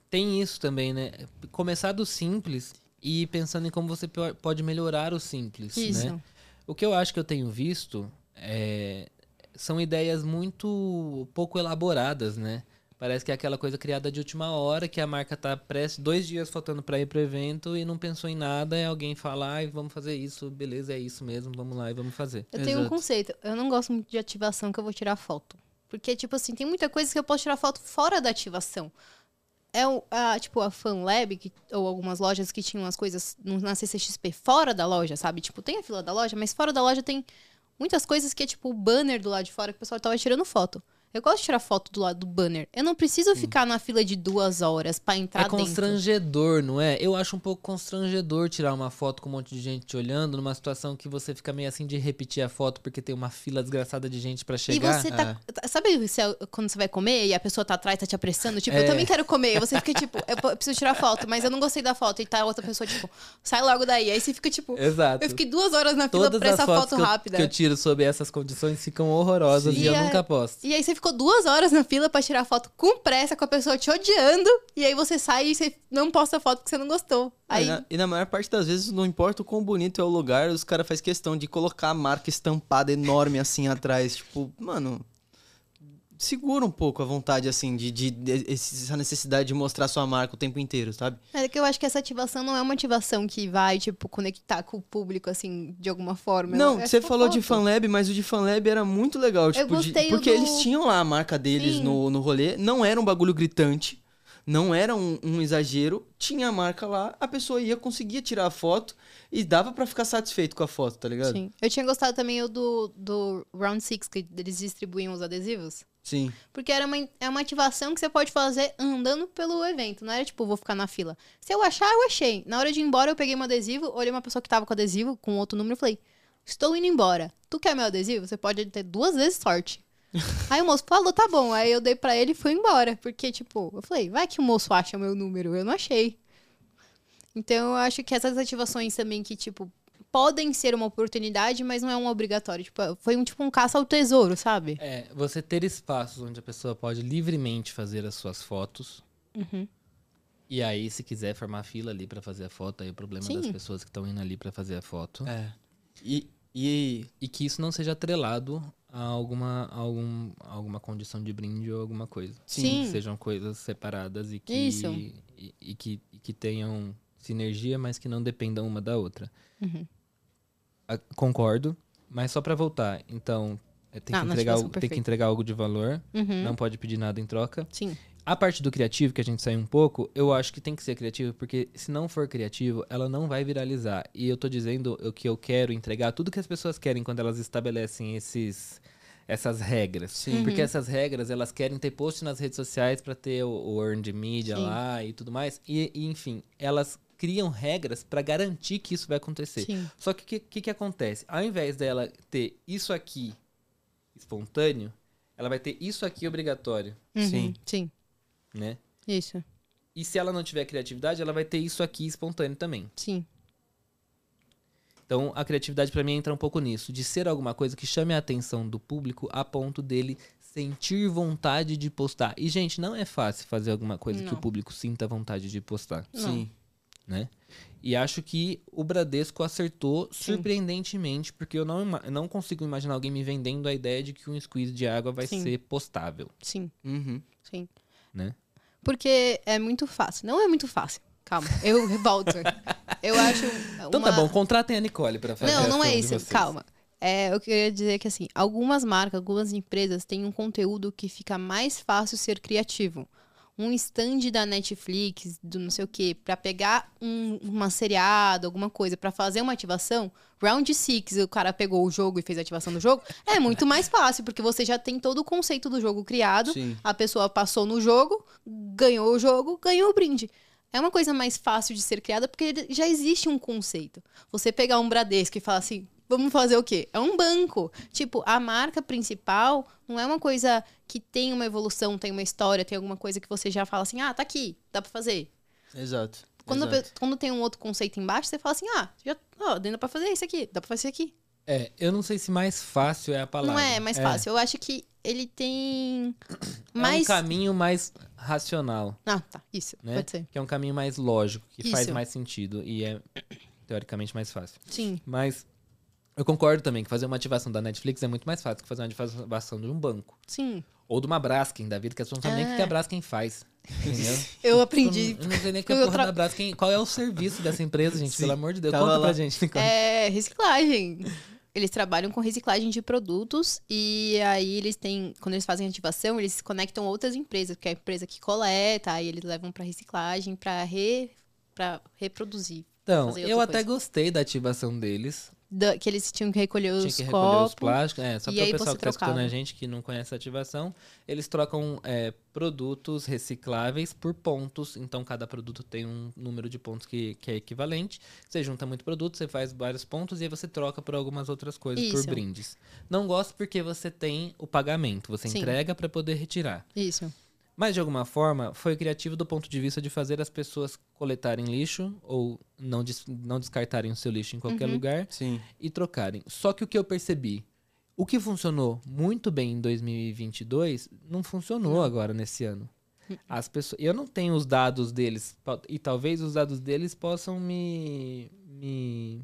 tem isso também, né? Começar do simples e ir pensando em como você po- pode melhorar o simples,
Isso.
né? O que eu acho que eu tenho visto é, são ideias muito pouco elaboradas, né? Parece que é aquela coisa criada de última hora, que a marca tá prestes, dois dias faltando para ir pro evento e não pensou em nada, e alguém fala, ai, vamos fazer isso, beleza, é isso mesmo, vamos lá e vamos fazer.
Eu tenho um
Exato.
conceito. Eu não gosto muito de ativação que eu vou tirar foto. Porque, tipo assim, tem muita coisa que eu posso tirar foto fora da ativação. É o, a, tipo, a FanLab, que, ou algumas lojas que tinham as coisas na CCXP fora da loja, sabe? Tipo, tem a fila da loja, mas fora da loja tem muitas coisas que é tipo o banner do lado de fora que o pessoal tava tirando foto. Eu gosto de tirar foto do lado do banner. Eu não preciso ficar na fila de duas horas pra entrar
É
dentro.
constrangedor, não é? Eu acho um pouco constrangedor tirar uma foto com um monte de gente te olhando, numa situação que você fica meio assim de repetir a foto porque tem uma fila desgraçada de gente pra
E
chegar.
você tá. tá- Sabe é- quando você vai comer e a pessoa tá atrás, tá te apressando? Tipo,
É.
eu também quero comer. E você fica tipo, eu eu preciso tirar foto, mas eu não gostei da foto. E tá outra pessoa, tipo, sai logo daí. Aí você fica tipo.
Exato.
Eu fiquei duas horas na fila
Todas
pra
as
essa foto
que eu,
rápida.
que eu tiro sob essas condições ficam horrorosas
Sim.
e eu
E é-
nunca posto.
E aí você ficou duas horas na fila pra tirar foto com pressa, com a pessoa te odiando. E aí você sai e você não posta a foto porque você não gostou. Aí,
E, na, e na maior parte das vezes, não importa o quão bonito é o lugar, os caras fazem questão de colocar a marca estampada enorme assim atrás. Tipo, mano. Segura um pouco a vontade, assim, de, de, de- essa necessidade de mostrar sua marca o tempo inteiro, sabe?
é que eu acho que essa ativação não é uma ativação que vai, tipo, conectar com o público, assim, de alguma forma.
Não,
É
você
só
falou de. FanLab, mas o de FanLab era muito legal. Tipo, de-
gostei
porque
do-
eles tinham lá a marca deles
Sim.
no, no rolê. Não era um bagulho gritante. Não era um, um exagero. Tinha a marca lá, a pessoa ia, conseguia tirar a foto e dava pra ficar satisfeito com a foto, tá ligado?
Sim. Eu tinha gostado também do, do Round Six que eles distribuíam os adesivos.
Sim.
Porque era uma, é uma ativação que você pode fazer andando pelo evento. Não era tipo, vou ficar na fila. Se eu achar, eu achei. Na hora de ir embora, eu peguei um adesivo, olhei uma pessoa que tava com adesivo, com outro número, e falei: Estou indo embora. Tu quer meu adesivo? Você pode ter duas vezes sorte. Aí o moço falou, tá bom. Aí eu dei pra ele e fui embora. Porque, tipo, eu falei, vai que o moço acha meu número. Eu não achei. Então eu acho que essas ativações também que, tipo, podem ser uma oportunidade, mas não é um obrigatório. Tipo, foi um tipo um caça ao tesouro, sabe?
É, você ter espaços onde a pessoa pode livremente fazer as suas fotos.
Uhum.
E aí, se quiser formar fila ali pra fazer a foto, aí o problema das
Sim.
pessoas que estão indo ali pra fazer a foto.
É. E, e
E que isso não seja atrelado a alguma, a algum, a alguma condição de brinde ou alguma coisa.
Sim.
Que sejam coisas separadas e que. E, e que, e que tenham sinergia, mas que não dependam uma da outra.
Uhum.
Ah, concordo, mas só pra voltar. Então, é, tem,
Ah,
que entregar, tem que entregar algo de valor,
Uhum.
não pode pedir nada em troca.
Sim.
A parte do criativo, que a gente saiu um pouco, eu acho que tem que ser criativo, porque se não for criativo, ela não vai viralizar. E eu tô dizendo o que eu quero entregar, tudo que as pessoas querem quando elas estabelecem esses essas regras.
Sim.
Porque essas regras, elas querem ter post nas redes sociais pra ter o, o earned media
Sim.
lá e tudo mais. E, e, enfim, elas criam regras pra garantir que isso vai acontecer.
Sim.
Só que o que, que, que acontece? Ao invés dela ter isso aqui espontâneo, ela vai ter isso aqui obrigatório,
Uhum.
Sim.
Sim.
Né?
Isso.
E se ela não tiver criatividade, ela vai ter isso aqui espontâneo também.
Sim.
Então, a criatividade pra mim entra um pouco nisso, de ser alguma coisa que chame a atenção do público a ponto dele sentir vontade de postar. E gente, não é fácil fazer alguma coisa que
Não.
o público sinta vontade de postar,
Não.
sim.
né? E acho que o Bradesco acertou surpreendentemente, porque eu não, não consigo imaginar alguém me vendendo a ideia de que um squeeze de água vai
Sim.
ser postável,
Sim.
Uhum.
Sim.
Né?
Porque é muito fácil. Não é muito fácil. Calma, eu volto. eu acho.
Então tá
uma-
bom, contratem a Nicole pra fazer
Não, não é isso. Calma. É, eu queria dizer que assim, algumas marcas, algumas empresas têm um conteúdo que fica mais fácil ser criativo. Um stand da Netflix, do não sei o quê, pra pegar um, uma seriado, alguma coisa, pra fazer uma ativação, Round Six, o cara pegou o jogo e fez a ativação do jogo, é muito mais fácil, porque você já tem todo o conceito do jogo criado,
Sim.
a pessoa passou no jogo, ganhou o jogo, ganhou o brinde. É uma coisa mais fácil de ser criada porque já existe um conceito. Você pegar um Bradesco e falar assim, vamos fazer o quê? É um banco. Tipo, a marca principal não é uma coisa que tem uma evolução, tem uma história, tem alguma coisa que você já fala assim, ah, tá aqui, dá pra fazer.
Exato.
Quando,
exato.
quando tem um outro conceito embaixo, você fala assim, ah, já, ó, dá pra fazer isso aqui, dá pra fazer isso aqui.
É, eu não sei se mais fácil é a palavra.
Não é mais fácil. Eu acho que ele tem
É um
mais...
caminho mais racional,
Ah, tá, isso,
né?
pode ser.
Que é um caminho mais lógico, que faz
Isso.
mais sentido e é teoricamente mais fácil.
Sim,
Mas eu concordo também que fazer uma ativação da Netflix é muito mais fácil que fazer uma ativação de um banco.
sim.
Ou de uma Braskem da vida, que as pessoas não sabem nem o que a Braskem faz. Entendeu?
Eu aprendi
Eu não, sei nem que a
eu
porra
tra-
da Braskem. Qual é o serviço dessa empresa, gente?
Sim.
Pelo amor de Deus.
Tava
Conta
lá.
pra gente, Nicole.
É, reciclagem. Eles trabalham com reciclagem de produtos e aí eles têm, quando eles fazem ativação, eles se conectam a outras empresas, que é a empresa que coleta, aí eles levam pra reciclagem pra re, para reproduzir.
Então, eu até
coisa.
gostei da ativação deles,
da- que eles tinham que recolher os
Tinha que recolher os
copos.
plásticos. É, só para o pessoal que tá escutando a gente que não conhece a ativação, eles trocam é, produtos recicláveis por pontos. Então, cada produto tem um número de pontos que, que é equivalente. Você junta muito produto, você faz vários pontos e aí você troca por algumas outras coisas, por
Isso.
brindes. Não gosto porque você tem o pagamento. Você
Sim.
entrega para poder retirar.
Isso.
Mas, de alguma forma, foi criativo do ponto de vista de fazer as pessoas coletarem lixo ou não, des- não descartarem o seu lixo em qualquer
Uhum.
lugar
Sim.
e trocarem. Só que o que eu percebi, o que funcionou muito bem em 2022, não funcionou agora nesse ano. As pessoas, eu não tenho os dados deles e talvez os dados deles possam me me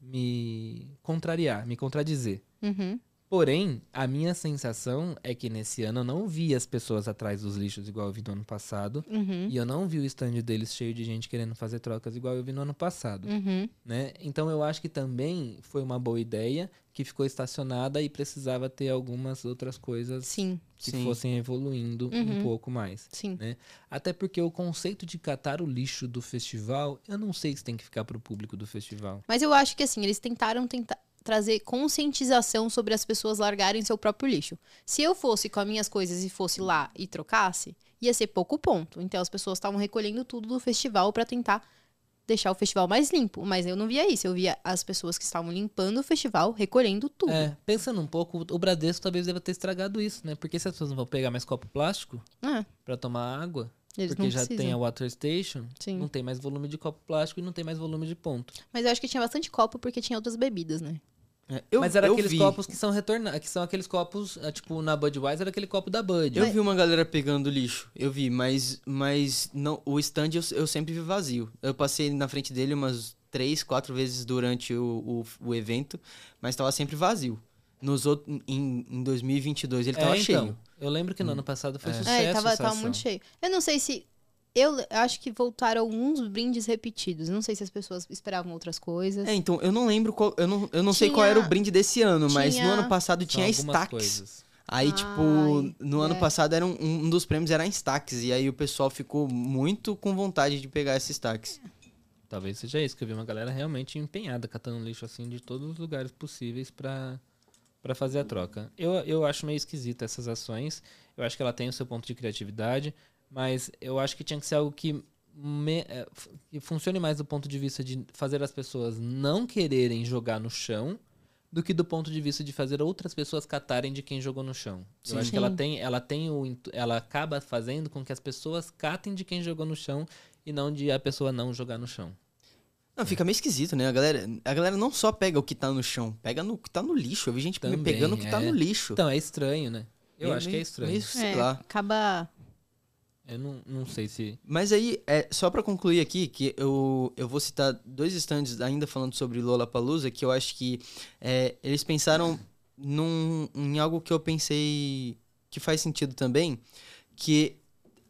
me contrariar, me contradizer.
Uhum.
Porém, a minha sensação é que nesse ano eu não vi as pessoas atrás dos lixos igual eu vi no ano passado.
Uhum.
E eu não vi o stand deles cheio de gente querendo fazer trocas igual eu vi no ano passado
Uhum.
né? Então eu acho que também foi uma boa ideia que ficou estacionada e precisava ter algumas outras coisas
Sim,
que
Sim.
fossem evoluindo um
Uhum.
pouco mais.
sim.
Né? Até porque o conceito de catar o lixo do festival, eu não sei se tem que ficar pro público do festival.
Mas eu acho que assim, eles tentaram tentar trazer conscientização sobre as pessoas largarem seu próprio lixo. Se eu fosse com as minhas coisas e fosse lá e trocasse, ia ser pouco ponto. Então as pessoas estavam recolhendo tudo do festival para tentar deixar o festival mais limpo. Mas eu não via isso. Eu via as pessoas que estavam limpando o festival recolhendo tudo.
É, pensando um pouco, o Bradesco talvez deva ter estragado isso, né? Porque se as pessoas não vão pegar mais copo plástico
É,
para tomar água,
eles
porque já tem a water station,
Sim.
não tem mais volume de copo plástico e não tem mais volume de ponto.
Mas eu acho que tinha bastante copo porque tinha outras bebidas, né?
É, eu,
Mas era
eu
aqueles
vi,
copos que são retornados, que são aqueles copos, ah, tipo, na Budweiser era aquele copo da Bud.
Eu vi uma galera pegando lixo. Eu vi, mas, mas não, o stand eu, eu sempre vi vazio. Eu passei na frente dele umas três, quatro vezes durante o, o, o evento, mas tava sempre vazio. Nos outros, em, em 2022 ele
É,
tava
então,
cheio.
Eu lembro que no ano passado foi
É.
sucesso
É, tava, tava muito cheio. Eu não sei se. Eu acho que voltaram alguns brindes repetidos. Não sei se as pessoas esperavam outras coisas.
É, então, eu não lembro qual. Eu não, eu não sei
Tinha-
qual era o brinde desse ano, mas no
tinha-
ano passado tinha stacks.
coisas.
Aí,
Ai,
tipo, no ano
é.
passado era um, um dos prêmios era em stacks. E aí o pessoal ficou muito com vontade de pegar esses stacks.
Talvez seja isso, que eu vi uma galera realmente empenhada catando lixo assim de todos os lugares possíveis pra, pra fazer a troca. Eu, eu acho meio esquisita essas ações. Eu acho que ela tem o seu ponto de criatividade, mas eu acho que tinha que ser algo que, me- é, f- que funcione mais do ponto de vista de fazer as pessoas não quererem jogar no chão do que do ponto de vista de fazer outras pessoas catarem de quem jogou no chão.
Sim.
Eu acho que ela tem, ela tem o, ela acaba fazendo com que as pessoas catem de quem jogou no chão e não de a pessoa não jogar no chão.
Não, fica meio esquisito, né? A galera, a galera não só pega o que tá no chão, pega no que tá no lixo. Eu vi gente
Também,
pegando o que tá
é.
no lixo.
Então, é estranho, né? Eu
Meio-
acho que é
meio-
estranho.
meio, sei
É,
lá.
acaba.
Eu não, não sei se.
Mas aí, é, só pra concluir aqui, que eu, eu vou citar dois stands ainda falando sobre Lollapalooza, que eu acho que é, eles pensaram num, em algo que eu pensei que faz sentido também, que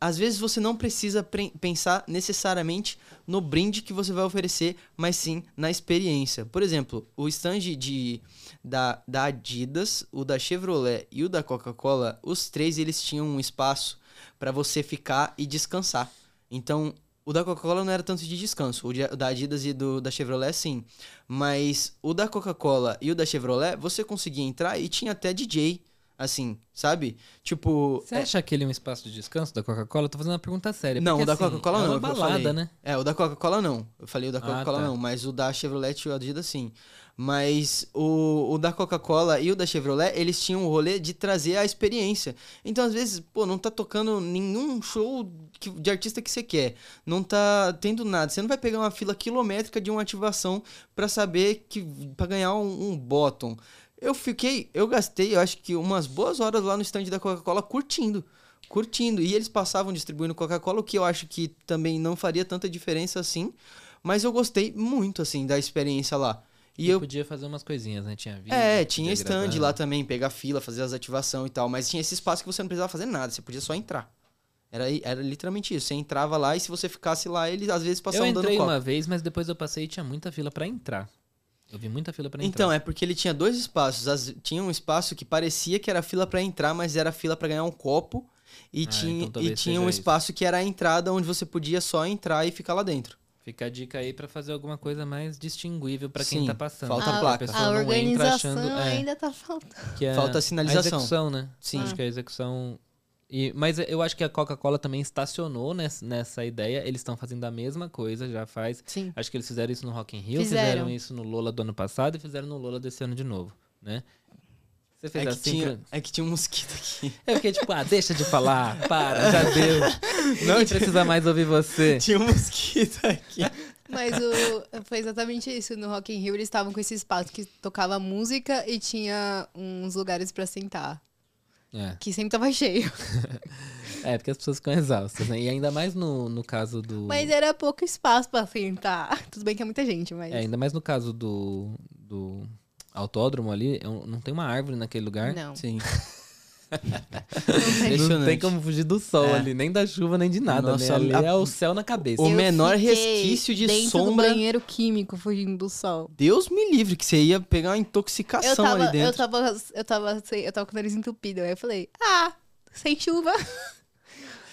às vezes você não precisa pre- pensar necessariamente no brinde que você vai oferecer, mas sim na experiência. Por exemplo, o stand de, da, da Adidas, o da Chevrolet e o da Coca-Cola, os três eles tinham um espaço para você ficar e descansar. Então, o da Coca-Cola não era tanto de descanso, o, de- da Adidas e do da Chevrolet sim. Mas o da Coca-Cola e o da Chevrolet, você conseguia entrar e tinha até DJ, assim, sabe? Tipo,
Você acha aquele um espaço de descanso da Coca-Cola? Tô fazendo uma pergunta séria.
Não,
porque,
o da
assim,
Coca-Cola
é
não,
uma
é eu
balada, né?
É, o da Coca-Cola não. Eu falei o da
Ah,
Coca-Cola
tá.
não, mas o da Chevrolet e o Adidas sim. Mas o, o da Coca-Cola e o da Chevrolet, eles tinham o rolê de trazer a experiência. Então, às vezes, pô, não tá tocando nenhum show que- de artista que você quer. Não tá tendo nada. Você não vai pegar uma fila quilométrica de uma ativação pra saber que para ganhar um, um bottom. Eu fiquei, eu gastei, eu acho que umas boas horas lá no stand da Coca-Cola curtindo. Curtindo. E eles passavam distribuindo Coca-Cola, o que eu acho que também não faria tanta diferença assim. Mas eu gostei muito, assim, da experiência lá. E
E
eu.
podia fazer umas coisinhas, né? Tinha vídeo.
É, tinha stand
gravar.
lá também, pegar fila, fazer as ativações e tal. Mas tinha esse espaço que você não precisava fazer nada, você podia só entrar. Era, era literalmente isso. Você entrava lá e se você ficasse lá, eles às vezes
Eu
passavam dando
entrei
copo.
uma vez, mas depois eu passei e tinha muita fila pra entrar. Eu vi muita fila pra entrar.
Então, é porque ele tinha dois espaços. As- tinha um espaço que parecia que era fila pra entrar, mas era fila pra ganhar um copo. E
Ah,
tinha,
então
e tinha um
isso.
espaço que era a entrada onde você podia só entrar e ficar lá dentro.
Fica a dica aí pra fazer alguma coisa mais distinguível pra quem
Sim,
tá passando.
falta a placa.
A
entra
organização
achando- é,
ainda tá faltando.
que é
Falta a
A
sinalização.
execução, né?
Sim.
Acho que a execução. E, mas eu acho que a Coca-Cola também estacionou nessa, nessa ideia. Eles estão fazendo a mesma coisa, já faz.
Sim.
Acho que eles fizeram isso no Rock in Rio,
Fizeram.
fizeram isso no Lola do ano passado e fizeram no Lola desse ano de novo, né? Você fez
É que,
assim
tinha,
pra-
é que tinha um mosquito aqui.
Eu fiquei tipo, ah, deixa de falar, para, já deu. Não precisa mais ouvir você.
Tinha um mosquito aqui.
Mas o, foi exatamente isso. No Rock in Rio eles estavam com esse espaço que tocava música e tinha uns lugares pra sentar.
É,
Que sempre tava cheio.
é, porque as pessoas ficam exaustas, né? E ainda mais no, no caso do.
Mas era pouco espaço pra sentar. Tudo bem que é muita gente, mas.
É, ainda mais no caso do, do autódromo ali, é um- não tem uma árvore naquele lugar.
Não.
Sim.
não tem.
Não tem como fugir do sol
É.
ali, nem da chuva, nem de nada,
Nossa,
né? Ali
a-
é o céu na cabeça.
O
Eu
menor resquício de
dentro do
sombra.
banheiro químico fugindo do sol.
Deus me livre, que você ia pegar uma intoxicação
tava,
ali dentro.
eu tava, eu tava, eu tava com o nariz entupido. Aí eu falei, ah, sem chuva.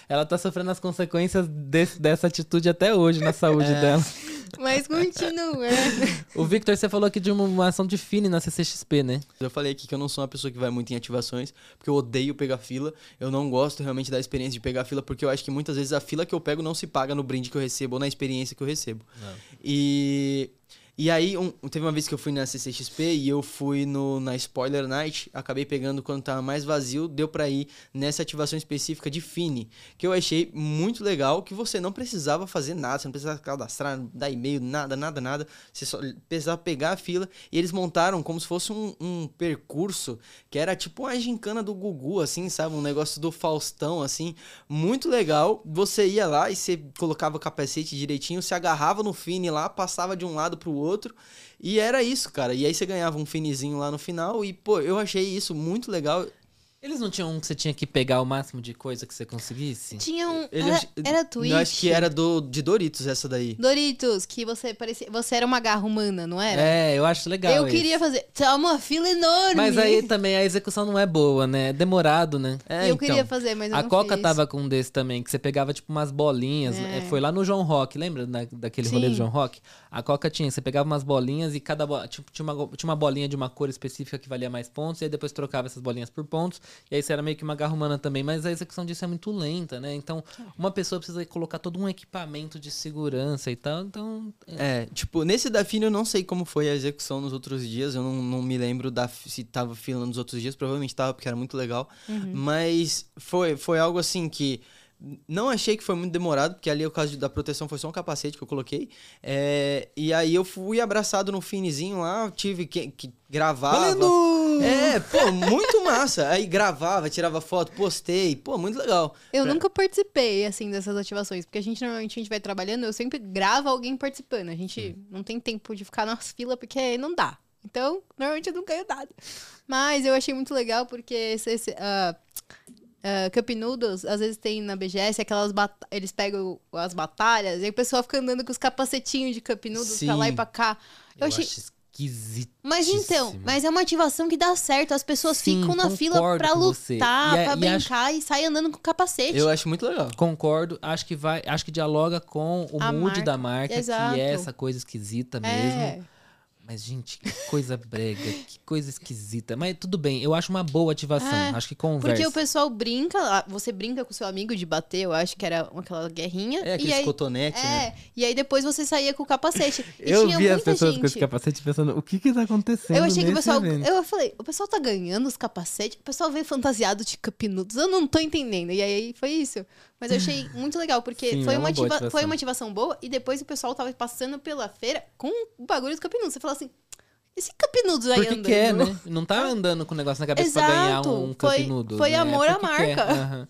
Ela tá sofrendo as consequências desse- dessa atitude até hoje na saúde
É.
dela.
Mas continua.
O Victor, você falou aqui de uma, uma ação de Fini na CCXP, né?
Eu falei aqui que eu não sou uma pessoa que vai muito em ativações, porque eu odeio pegar fila. Eu não gosto realmente da experiência de pegar fila, porque eu acho que muitas vezes a fila que eu pego não se paga no brinde que eu recebo ou na experiência que eu recebo. E, e aí, um- teve uma vez que eu fui na CCXP e eu fui no, na Spoiler Night, acabei pegando quando tava mais vazio, deu pra ir nessa ativação específica de Fini, que eu achei muito legal, que você não precisava fazer nada, você não precisava cadastrar, dar e-mail, nada, nada, nada. Você só precisava pegar a fila e eles montaram como se fosse um, um percurso que era tipo uma gincana do Gugu, assim, sabe? Um negócio do Faustão, assim, muito legal. Você ia lá e você colocava o capacete direitinho, se agarrava no Fini lá, passava de um lado pro outro. E era isso, cara. E aí você ganhava um finizinho lá no final. E, pô, eu achei isso muito legal.
Eles não tinham um que você tinha que pegar o máximo de coisa que você conseguisse?
Tinha um.
Ele
era, era Twitch.
Eu acho que era do, de Doritos essa daí.
Doritos, que você parecia. Você era uma garra humana, não era?
É, eu acho legal.
eu
esse.
queria fazer. Tá uma fila enorme.
Mas aí também a execução não é boa, né? É demorado, né?
É,
eu queria
então.
fazer, mas eu
A
não
Coca
fiz.
tava com um desse também, que você pegava tipo umas bolinhas.
É.
é, Foi lá no João Rock, lembra da- daquele rolê do
Sim.
João Rock? A Coca tinha, você pegava umas bolinhas e cada tipo, tinha, uma, tinha uma bolinha de uma cor específica que valia mais pontos, e aí depois trocava essas bolinhas por pontos, e aí você era meio que uma garra humana também, mas a execução disso é muito lenta, né? Então, uma pessoa precisa colocar todo um equipamento de segurança e tal, então.
É, tipo, nesse da Fini eu não sei como foi a execução nos outros dias. Eu não, não me lembro da, se tava fila nos outros dias. Provavelmente tava, porque era muito legal. Mas foi, foi algo assim que. Não achei que foi muito demorado, porque ali o caso da proteção foi só um capacete que eu coloquei. É, e aí eu fui abraçado no finizinho lá, tive que, que gravava.
Valendo!
É, pô, muito massa. Aí gravava, tirava foto, postei. Pô, muito legal.
Eu
Pra-
nunca participei, assim, dessas ativações. Porque a gente, normalmente, a gente vai trabalhando, eu sempre gravo alguém participando. A gente não tem tempo de ficar nas filas, porque não dá. Então, normalmente eu não ganho nada. Mas eu achei muito legal, porque esse, esse, ah, ah, Cup Noodles, às vezes tem na BGS aquelas bata- eles pegam as batalhas, e o pessoal fica andando com os capacetinhos de Cup Noodles pra lá e
Sim.
pra cá. Eu, achei...
acho esquisito.
Mas então, mas é uma ativação que dá certo. As pessoas
Sim,
ficam na fila pra lutar,
E é-
pra
e acho-
brincar e saem andando com capacete.
Eu acho muito legal.
Concordo, acho que vai, acho que dialoga com o
A
mood
marca,
da marca,
exato.
que é essa coisa esquisita mesmo. Mas, gente, que coisa brega, que coisa esquisita. Mas tudo bem, eu acho uma boa ativação.
É,
acho que conversa.
Porque o pessoal brinca, ah, você brinca com seu amigo de bater, eu acho que era aquela guerrinha.
É aquele
e aí,
cotonete, né?
é, e aí depois você saía com o capacete. E
eu
tinha
vi as pessoas
gente.
com esse capacete pensando, o que que tá acontecendo
Eu achei que o pessoal.
evento?
Eu falei, o pessoal tá ganhando os capacetes, o pessoal veio fantasiado de capinudos. Eu não tô entendendo. E aí foi isso. Mas eu achei muito legal, porque
Sim,
foi,
é
uma
uma
ativa- foi uma ativação boa, e depois o pessoal tava passando pela feira com o bagulho dos capinudos. Você fala assim, esse capinudos aí
Porque
andando.
quer, né? Não tá andando com o negócio na cabeça pra ganhar
Exato.
um
Foi-
campinudo.
foi
né?
amor à marca.
Aham.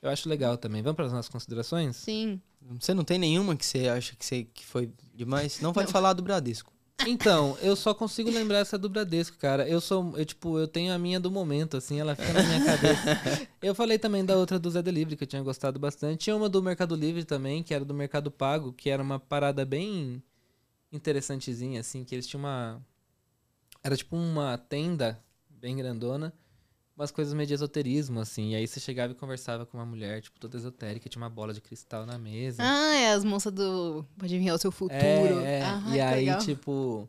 Eu acho legal também. Vamos para as nossas considerações?
Sim.
Você não tem nenhuma que você acha que, você, que foi demais? Não pode falar do Bradesco.
Então, eu só consigo lembrar essa do Bradesco, cara. Eu sou, eu, tipo, eu tenho a minha do momento, assim, ela fica na minha cabeça. Eu falei também da outra do Zé Delivery, que eu tinha gostado bastante. Tinha uma do Mercado Livre também, que era do Mercado Pago, que era uma parada bem interessantezinha, assim, que eles tinham uma. Era tipo uma tenda bem grandona. Umas coisas meio de esoterismo, assim. E aí você chegava e conversava com uma mulher, tipo, toda esotérica, tinha uma bola de cristal na mesa.
Ah, é as moças do. Pode vir o seu futuro.
É, é.
Ah,
e aí,
legal.
tipo.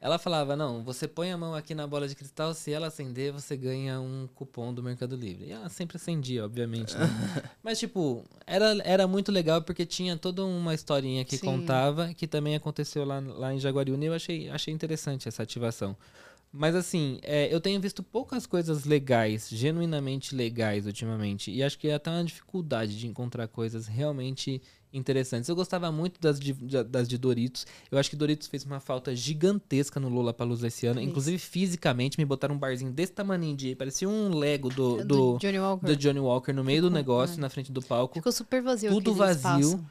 Ela falava, não, você põe a mão aqui na bola de cristal, se ela acender, você ganha um cupom do Mercado Livre. E ela sempre acendia, obviamente, né? Mas, tipo, era, era muito legal porque tinha toda uma historinha que
Sim.
contava, que também aconteceu lá, lá em Jaguariúna, e eu achei, achei interessante essa ativação. Mas, assim, é, eu tenho visto poucas coisas legais, genuinamente legais ultimamente. E acho que é até uma dificuldade de encontrar coisas realmente interessantes. Eu gostava muito das de, das de Doritos. Eu acho que Doritos fez uma falta gigantesca no Lollapalooza esse ano. Inclusive, fisicamente, me botaram um barzinho desse tamaninho de... Parecia um Lego do,
É
do,
Johnny Walker.
do Johnny Walker no meio do
Ficou-
negócio,
é.
na frente do palco.
Ficou super vazio.
Tudo vazio.
espaço.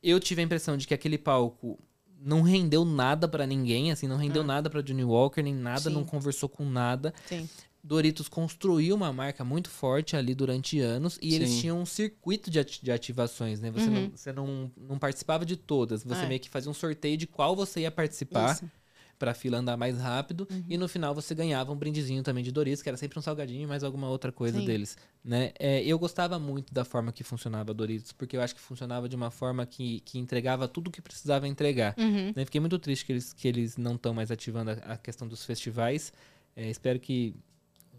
Eu tive a impressão de que aquele palco não rendeu nada pra ninguém, assim, não rendeu
Ah.
nada pra Johnny Walker, nem nada,
Sim.
não conversou com nada.
Sim.
Doritos construiu uma marca muito forte ali durante anos e eles
Sim.
tinham um circuito de, ati- de ativações, né? Você, não,
Uhum.
você não, não participava de todas, você
É.
meio que fazia um sorteio de qual você ia participar
Isso. Uhum.
pra fila andar mais rápido e no final você ganhava um brindezinho também de Doritos, que era sempre um salgadinho e mais alguma outra coisa
Sim.
deles, né? É, eu gostava muito da forma que funcionava Doritos, porque eu acho que funcionava de uma forma que, que entregava tudo o que precisava entregar.
Uhum.
né? Fiquei muito triste que eles, que eles não estão mais ativando a, a questão dos festivais. É, espero que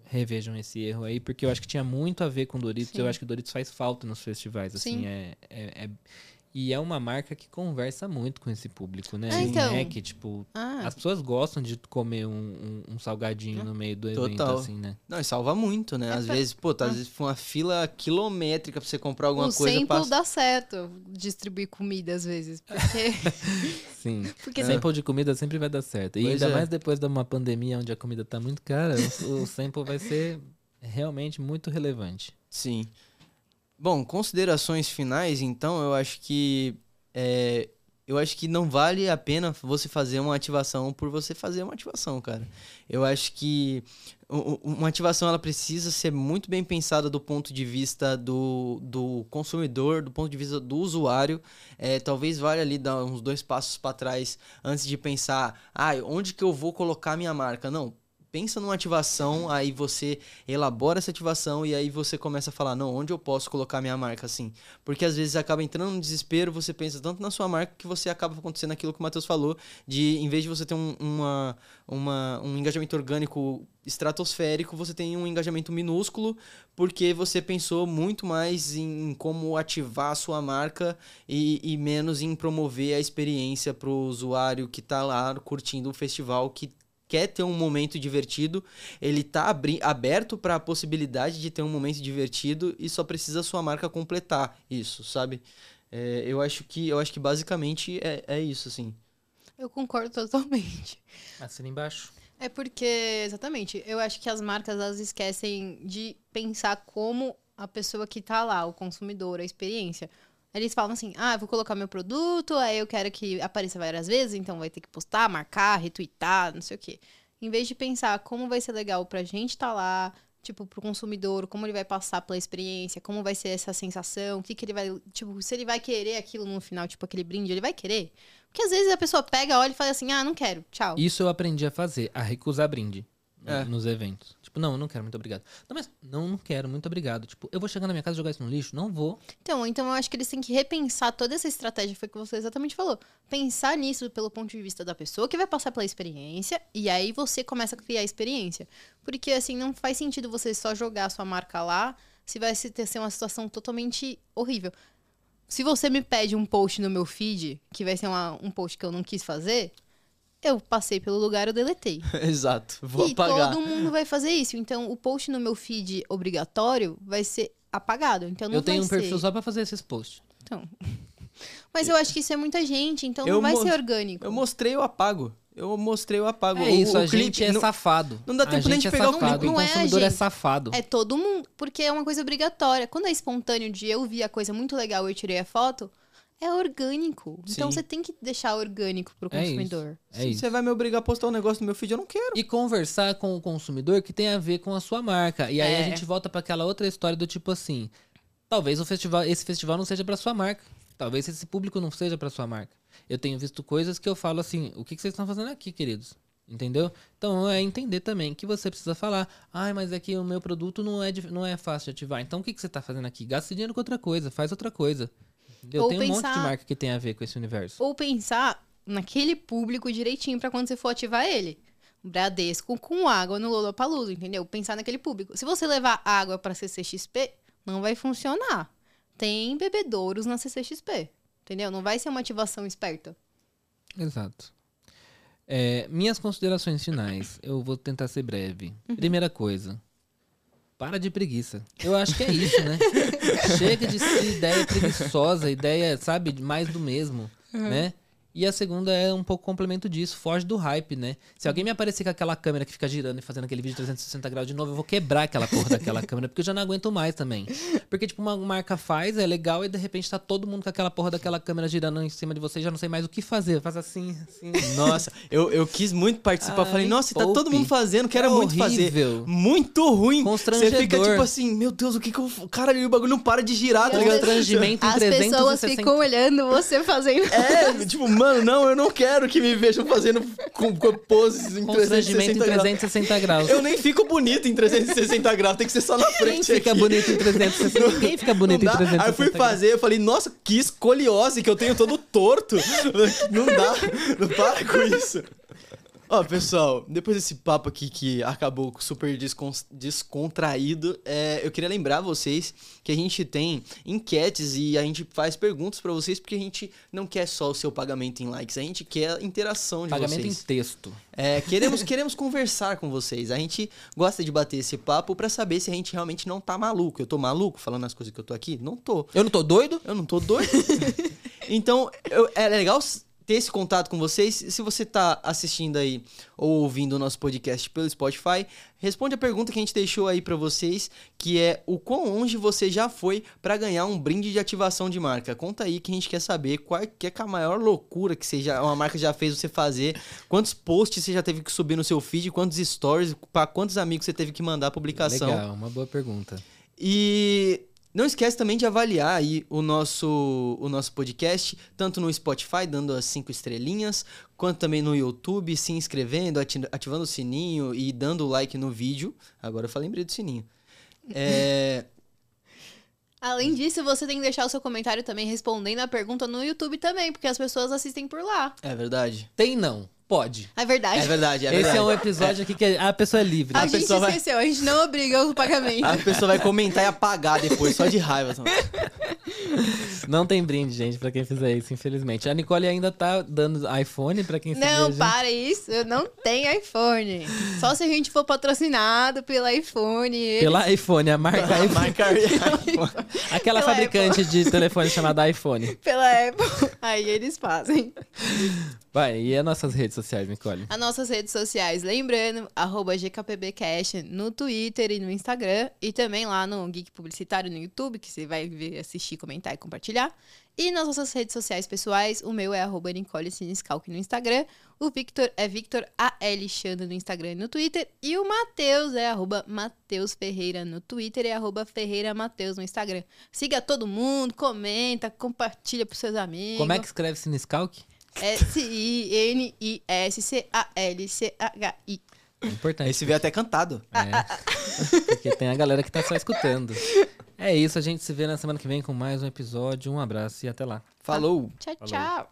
revejam esse erro aí, porque eu acho que tinha muito a ver com Doritos.
Sim.
Eu acho que Doritos faz falta nos festivais, assim,
Sim.
é, é- é- E é uma marca que conversa muito com esse público, né?
É, então.
Né? Que, tipo,
Ah,
as pessoas gostam de comer um, um- um salgadinho no meio do evento,
Total.
assim, né?
Não, e salva muito, né?
É
Às
pra-
vezes, pô, tá,
Ah.
às vezes foi uma fila quilométrica pra você comprar alguma
o
coisa.
sample
passa-
dá certo distribuir comida às vezes. Porque,
Sim.
porque
Sample de comida sempre vai dar certo. E
Pois
ainda
é.
mais depois de uma pandemia onde a comida tá muito cara, o, o sample vai ser realmente muito relevante.
Sim. Bom, considerações finais, então, eu acho que. é, eu acho que não vale a pena você fazer uma ativação por você fazer uma ativação, cara. Eu acho que uma ativação ela precisa ser muito bem pensada do ponto de vista do, do consumidor, do ponto de vista do usuário. É, talvez valha ali dar uns dois passos para trás antes de pensar, ah, onde que eu vou colocar minha marca? Não. Pensa numa ativação, aí você elabora essa ativação e aí você começa a falar, não, onde eu posso colocar minha marca assim? Porque às vezes acaba entrando no desespero, você pensa tanto na sua marca que você acaba acontecendo aquilo que o Matheus falou, de em vez de você ter um, uma, uma, um engajamento orgânico estratosférico, você tem um engajamento minúsculo, porque você pensou muito mais em como ativar a sua marca e, e menos em promover a experiência para o usuário que está lá curtindo o festival, que quer ter um momento divertido, ele tá abri- aberto para a possibilidade de ter um momento divertido e só precisa a sua marca completar isso, sabe? É, eu acho que eu acho que basicamente é, é isso, assim.
eu concordo totalmente.
Assina embaixo.
É porque, exatamente, eu acho que as marcas elas esquecem de pensar como a pessoa que tá lá, o consumidor, a experiência. Eles falam assim: ah, vou colocar meu produto, aí eu quero que apareça várias vezes, então vai ter que postar, marcar, retweetar, não sei o quê. Em vez de pensar como vai ser legal pra gente tá lá, tipo, pro consumidor, como ele vai passar pela experiência, como vai ser essa sensação, o que, que ele vai. Tipo, se ele vai querer aquilo no final, tipo, aquele brinde, ele vai querer. Porque às vezes a pessoa pega, olha e fala assim: ah, não quero, tchau.
Isso eu aprendi a fazer, a recusar brinde
É.
nos eventos. Tipo, não, eu não quero, muito obrigado. Não, mas não, não quero, muito obrigado. Tipo, eu vou chegar na minha casa e jogar isso no lixo? Não vou.
Então, então eu acho que eles têm que repensar toda essa estratégia, foi o que você exatamente falou. Pensar nisso pelo ponto de vista da pessoa que vai passar pela experiência, e aí você começa a criar a experiência. Porque, assim, não faz sentido você só jogar a sua marca lá, se vai ser uma situação totalmente horrível. Se você me pede um post no meu feed, que vai ser uma- um post que eu não quis fazer, eu passei pelo lugar, eu deletei.
Exato. Vou
e
apagar.
todo mundo vai fazer isso. Então, o post no meu feed obrigatório vai ser apagado. Então, não
eu tenho
vai
um perfil
ser...
só pra fazer esses posts.
Então. Mas eu acho que isso é muita gente, então
Eu
não vai ser orgânico.
Eu mostrei, eu apago. Eu mostrei, eu apago.
É
O-
isso,
o
a gente
clipe
é
não-
safado.
não dá
A
tempo nem
gente
de
é
pegar o
safado,
clipe. Não é a
consumidor é
gente.
safado.
É todo mundo, porque é uma coisa obrigatória. Quando é espontâneo de eu vi a coisa muito legal e eu tirei a foto, é orgânico. Então
Sim.
você tem que deixar orgânico pro
É isso.
consumidor.
É
Se
isso.
você vai me obrigar a postar um negócio no meu feed, eu não quero.
E conversar com o consumidor que tem a ver com a sua marca. E aí
É.
a gente volta pra aquela outra história do tipo assim: talvez o festival, esse festival não seja pra sua marca. Talvez esse público não seja pra sua marca. Eu tenho visto coisas que eu falo assim: o que, que vocês estão fazendo aqui, queridos? Entendeu? Então é entender também que você precisa falar. Ai, mas é que o meu produto não é, não é fácil de ativar. Então o que, que você tá fazendo aqui? Gasta dinheiro com outra coisa, faz outra coisa. Entendeu?
Ou
tem um monte de
pensar-
marca que tem a ver com esse universo.
Ou pensar naquele público direitinho pra quando você for ativar ele. Bradesco com água no Lollapalooza, entendeu? Pensar naquele público. Se você levar água pra CCXP, não vai funcionar. Tem bebedouros na CCXP, entendeu? Não vai ser uma ativação esperta.
Exato. É, minhas considerações finais. Eu vou tentar ser breve. Primeira coisa. Para de preguiça. Eu acho que é isso, né? Chega de ser ideia preguiçosa, ideia, sabe, mais do mesmo, né? E a segunda é um pouco complemento disso, foge do hype, né? Se alguém me aparecer com aquela câmera que fica girando e fazendo aquele vídeo de 360 graus de novo, eu vou quebrar aquela porra daquela câmera, porque eu já não aguento mais também. Porque, tipo, uma marca faz, é legal, e de repente tá todo mundo com aquela porra daquela câmera girando em cima de você, já não sei mais o que fazer. Faz assim, assim.
Nossa, eu, eu quis muito participar.
Ai,
Falei, nossa, tá todo
poupe.
mundo fazendo, quero
É
muito fazer.
horrível.
Muito ruim. Você
Constrangedor.
fica tipo assim, meu Deus, o que que eu. Cara, o bagulho não para de girar, tá ligado?
Constrangimento em
As pessoas
360.
ficam olhando você fazendo.
É, tipo, mano, não, eu não quero que me vejam fazendo com, com poses em
Constrangimento em
360 graus.
360 graus.
Eu nem fico bonito em 360 graus, tem que ser só na
Quem
frente
fica
aqui.
bonito em 360? Ninguém fica bonito em
Não dá.
360
Aí eu fui fazer, eu falei, nossa, que escoliose que eu tenho todo torto. Não dá, não para com isso. Ó, pessoal, depois desse papo aqui que acabou super descon- descontraído, é, eu queria lembrar vocês que a gente tem enquetes e a gente faz perguntas pra vocês porque a gente não quer só o seu pagamento em likes, a gente quer a interação de
Pagamento
vocês.
em texto.
É, queremos, queremos conversar com vocês. A gente gosta de bater esse papo pra saber se a gente realmente não tá maluco. Eu tô maluco falando as coisas que eu tô aqui? Não tô.
Eu não tô doido?
Eu não tô doido. então, eu- é legal ter esse contato com vocês. Se você tá assistindo aí ou ouvindo o nosso podcast pelo Spotify, responde a pergunta que a gente deixou aí pra vocês, que é o quão longe você já foi pra ganhar um brinde de ativação de marca. Conta aí que a gente quer saber qual é que é a maior loucura que seja uma marca já fez você fazer, quantos posts você já teve que subir no seu feed, quantos stories, pra quantos amigos você teve que mandar a publicação.
Legal, uma boa pergunta.
E não esquece também de avaliar aí o nosso, o nosso podcast, tanto no Spotify, dando as cinco estrelinhas, quanto também no YouTube, se inscrevendo, ati- ativando o sininho e dando o like no vídeo. Agora eu falei lembrei do sininho. É,
Além disso, você tem que deixar o seu comentário também respondendo a pergunta no YouTube também, porque as pessoas assistem por lá.
é verdade.
Tem não. Pode.
É verdade.
É verdade, é
Esse
verdade.
é um episódio aqui que a pessoa é livre.
A,
A
gente
pessoa vai-
esqueceu, a gente não obriga o pagamento.
A pessoa vai comentar e apagar depois, só de raiva.
Não tem brinde, gente, pra quem fizer isso, infelizmente. A Nicole ainda tá dando iPhone pra quem seguir a
Não,
gente.
para isso, eu não tenho iPhone. Só se a gente for patrocinado pela iPhone. eles-
Pela iPhone, a marca
A
iPhone.
marca...
Aquela
Pela
fabricante de telefone chamada iPhone.
Pela Apple. Aí eles fazem.
Vai, e as nossas redes sociais, Nicole?
As nossas redes sociais, lembrando, arroba GKPBcast no Twitter e no Instagram. E também lá no Geek Publicitário no YouTube, que você vai ver, assistir, comentar e compartilhar. E nas nossas redes sociais pessoais, o meu é arroba Nicole Siniscalque no Instagram. O Victor é Victor A.L. Xanda no Instagram e no Twitter. E o Matheus é arroba Matheus Ferreira no Twitter e arroba Ferreira Matheus no Instagram. Siga todo mundo, comenta, compartilha pros seus amigos.
Como é que escreve Siniscalc?
S-I-N-I-S-C-A-L-C-H-I.
É importante.
Esse veio até cantado.
É, porque tem a galera que tá só escutando. É isso, a gente se vê na semana que vem com mais um episódio. Um abraço e até lá.
Falou!
Tchau,
Falou.
tchau.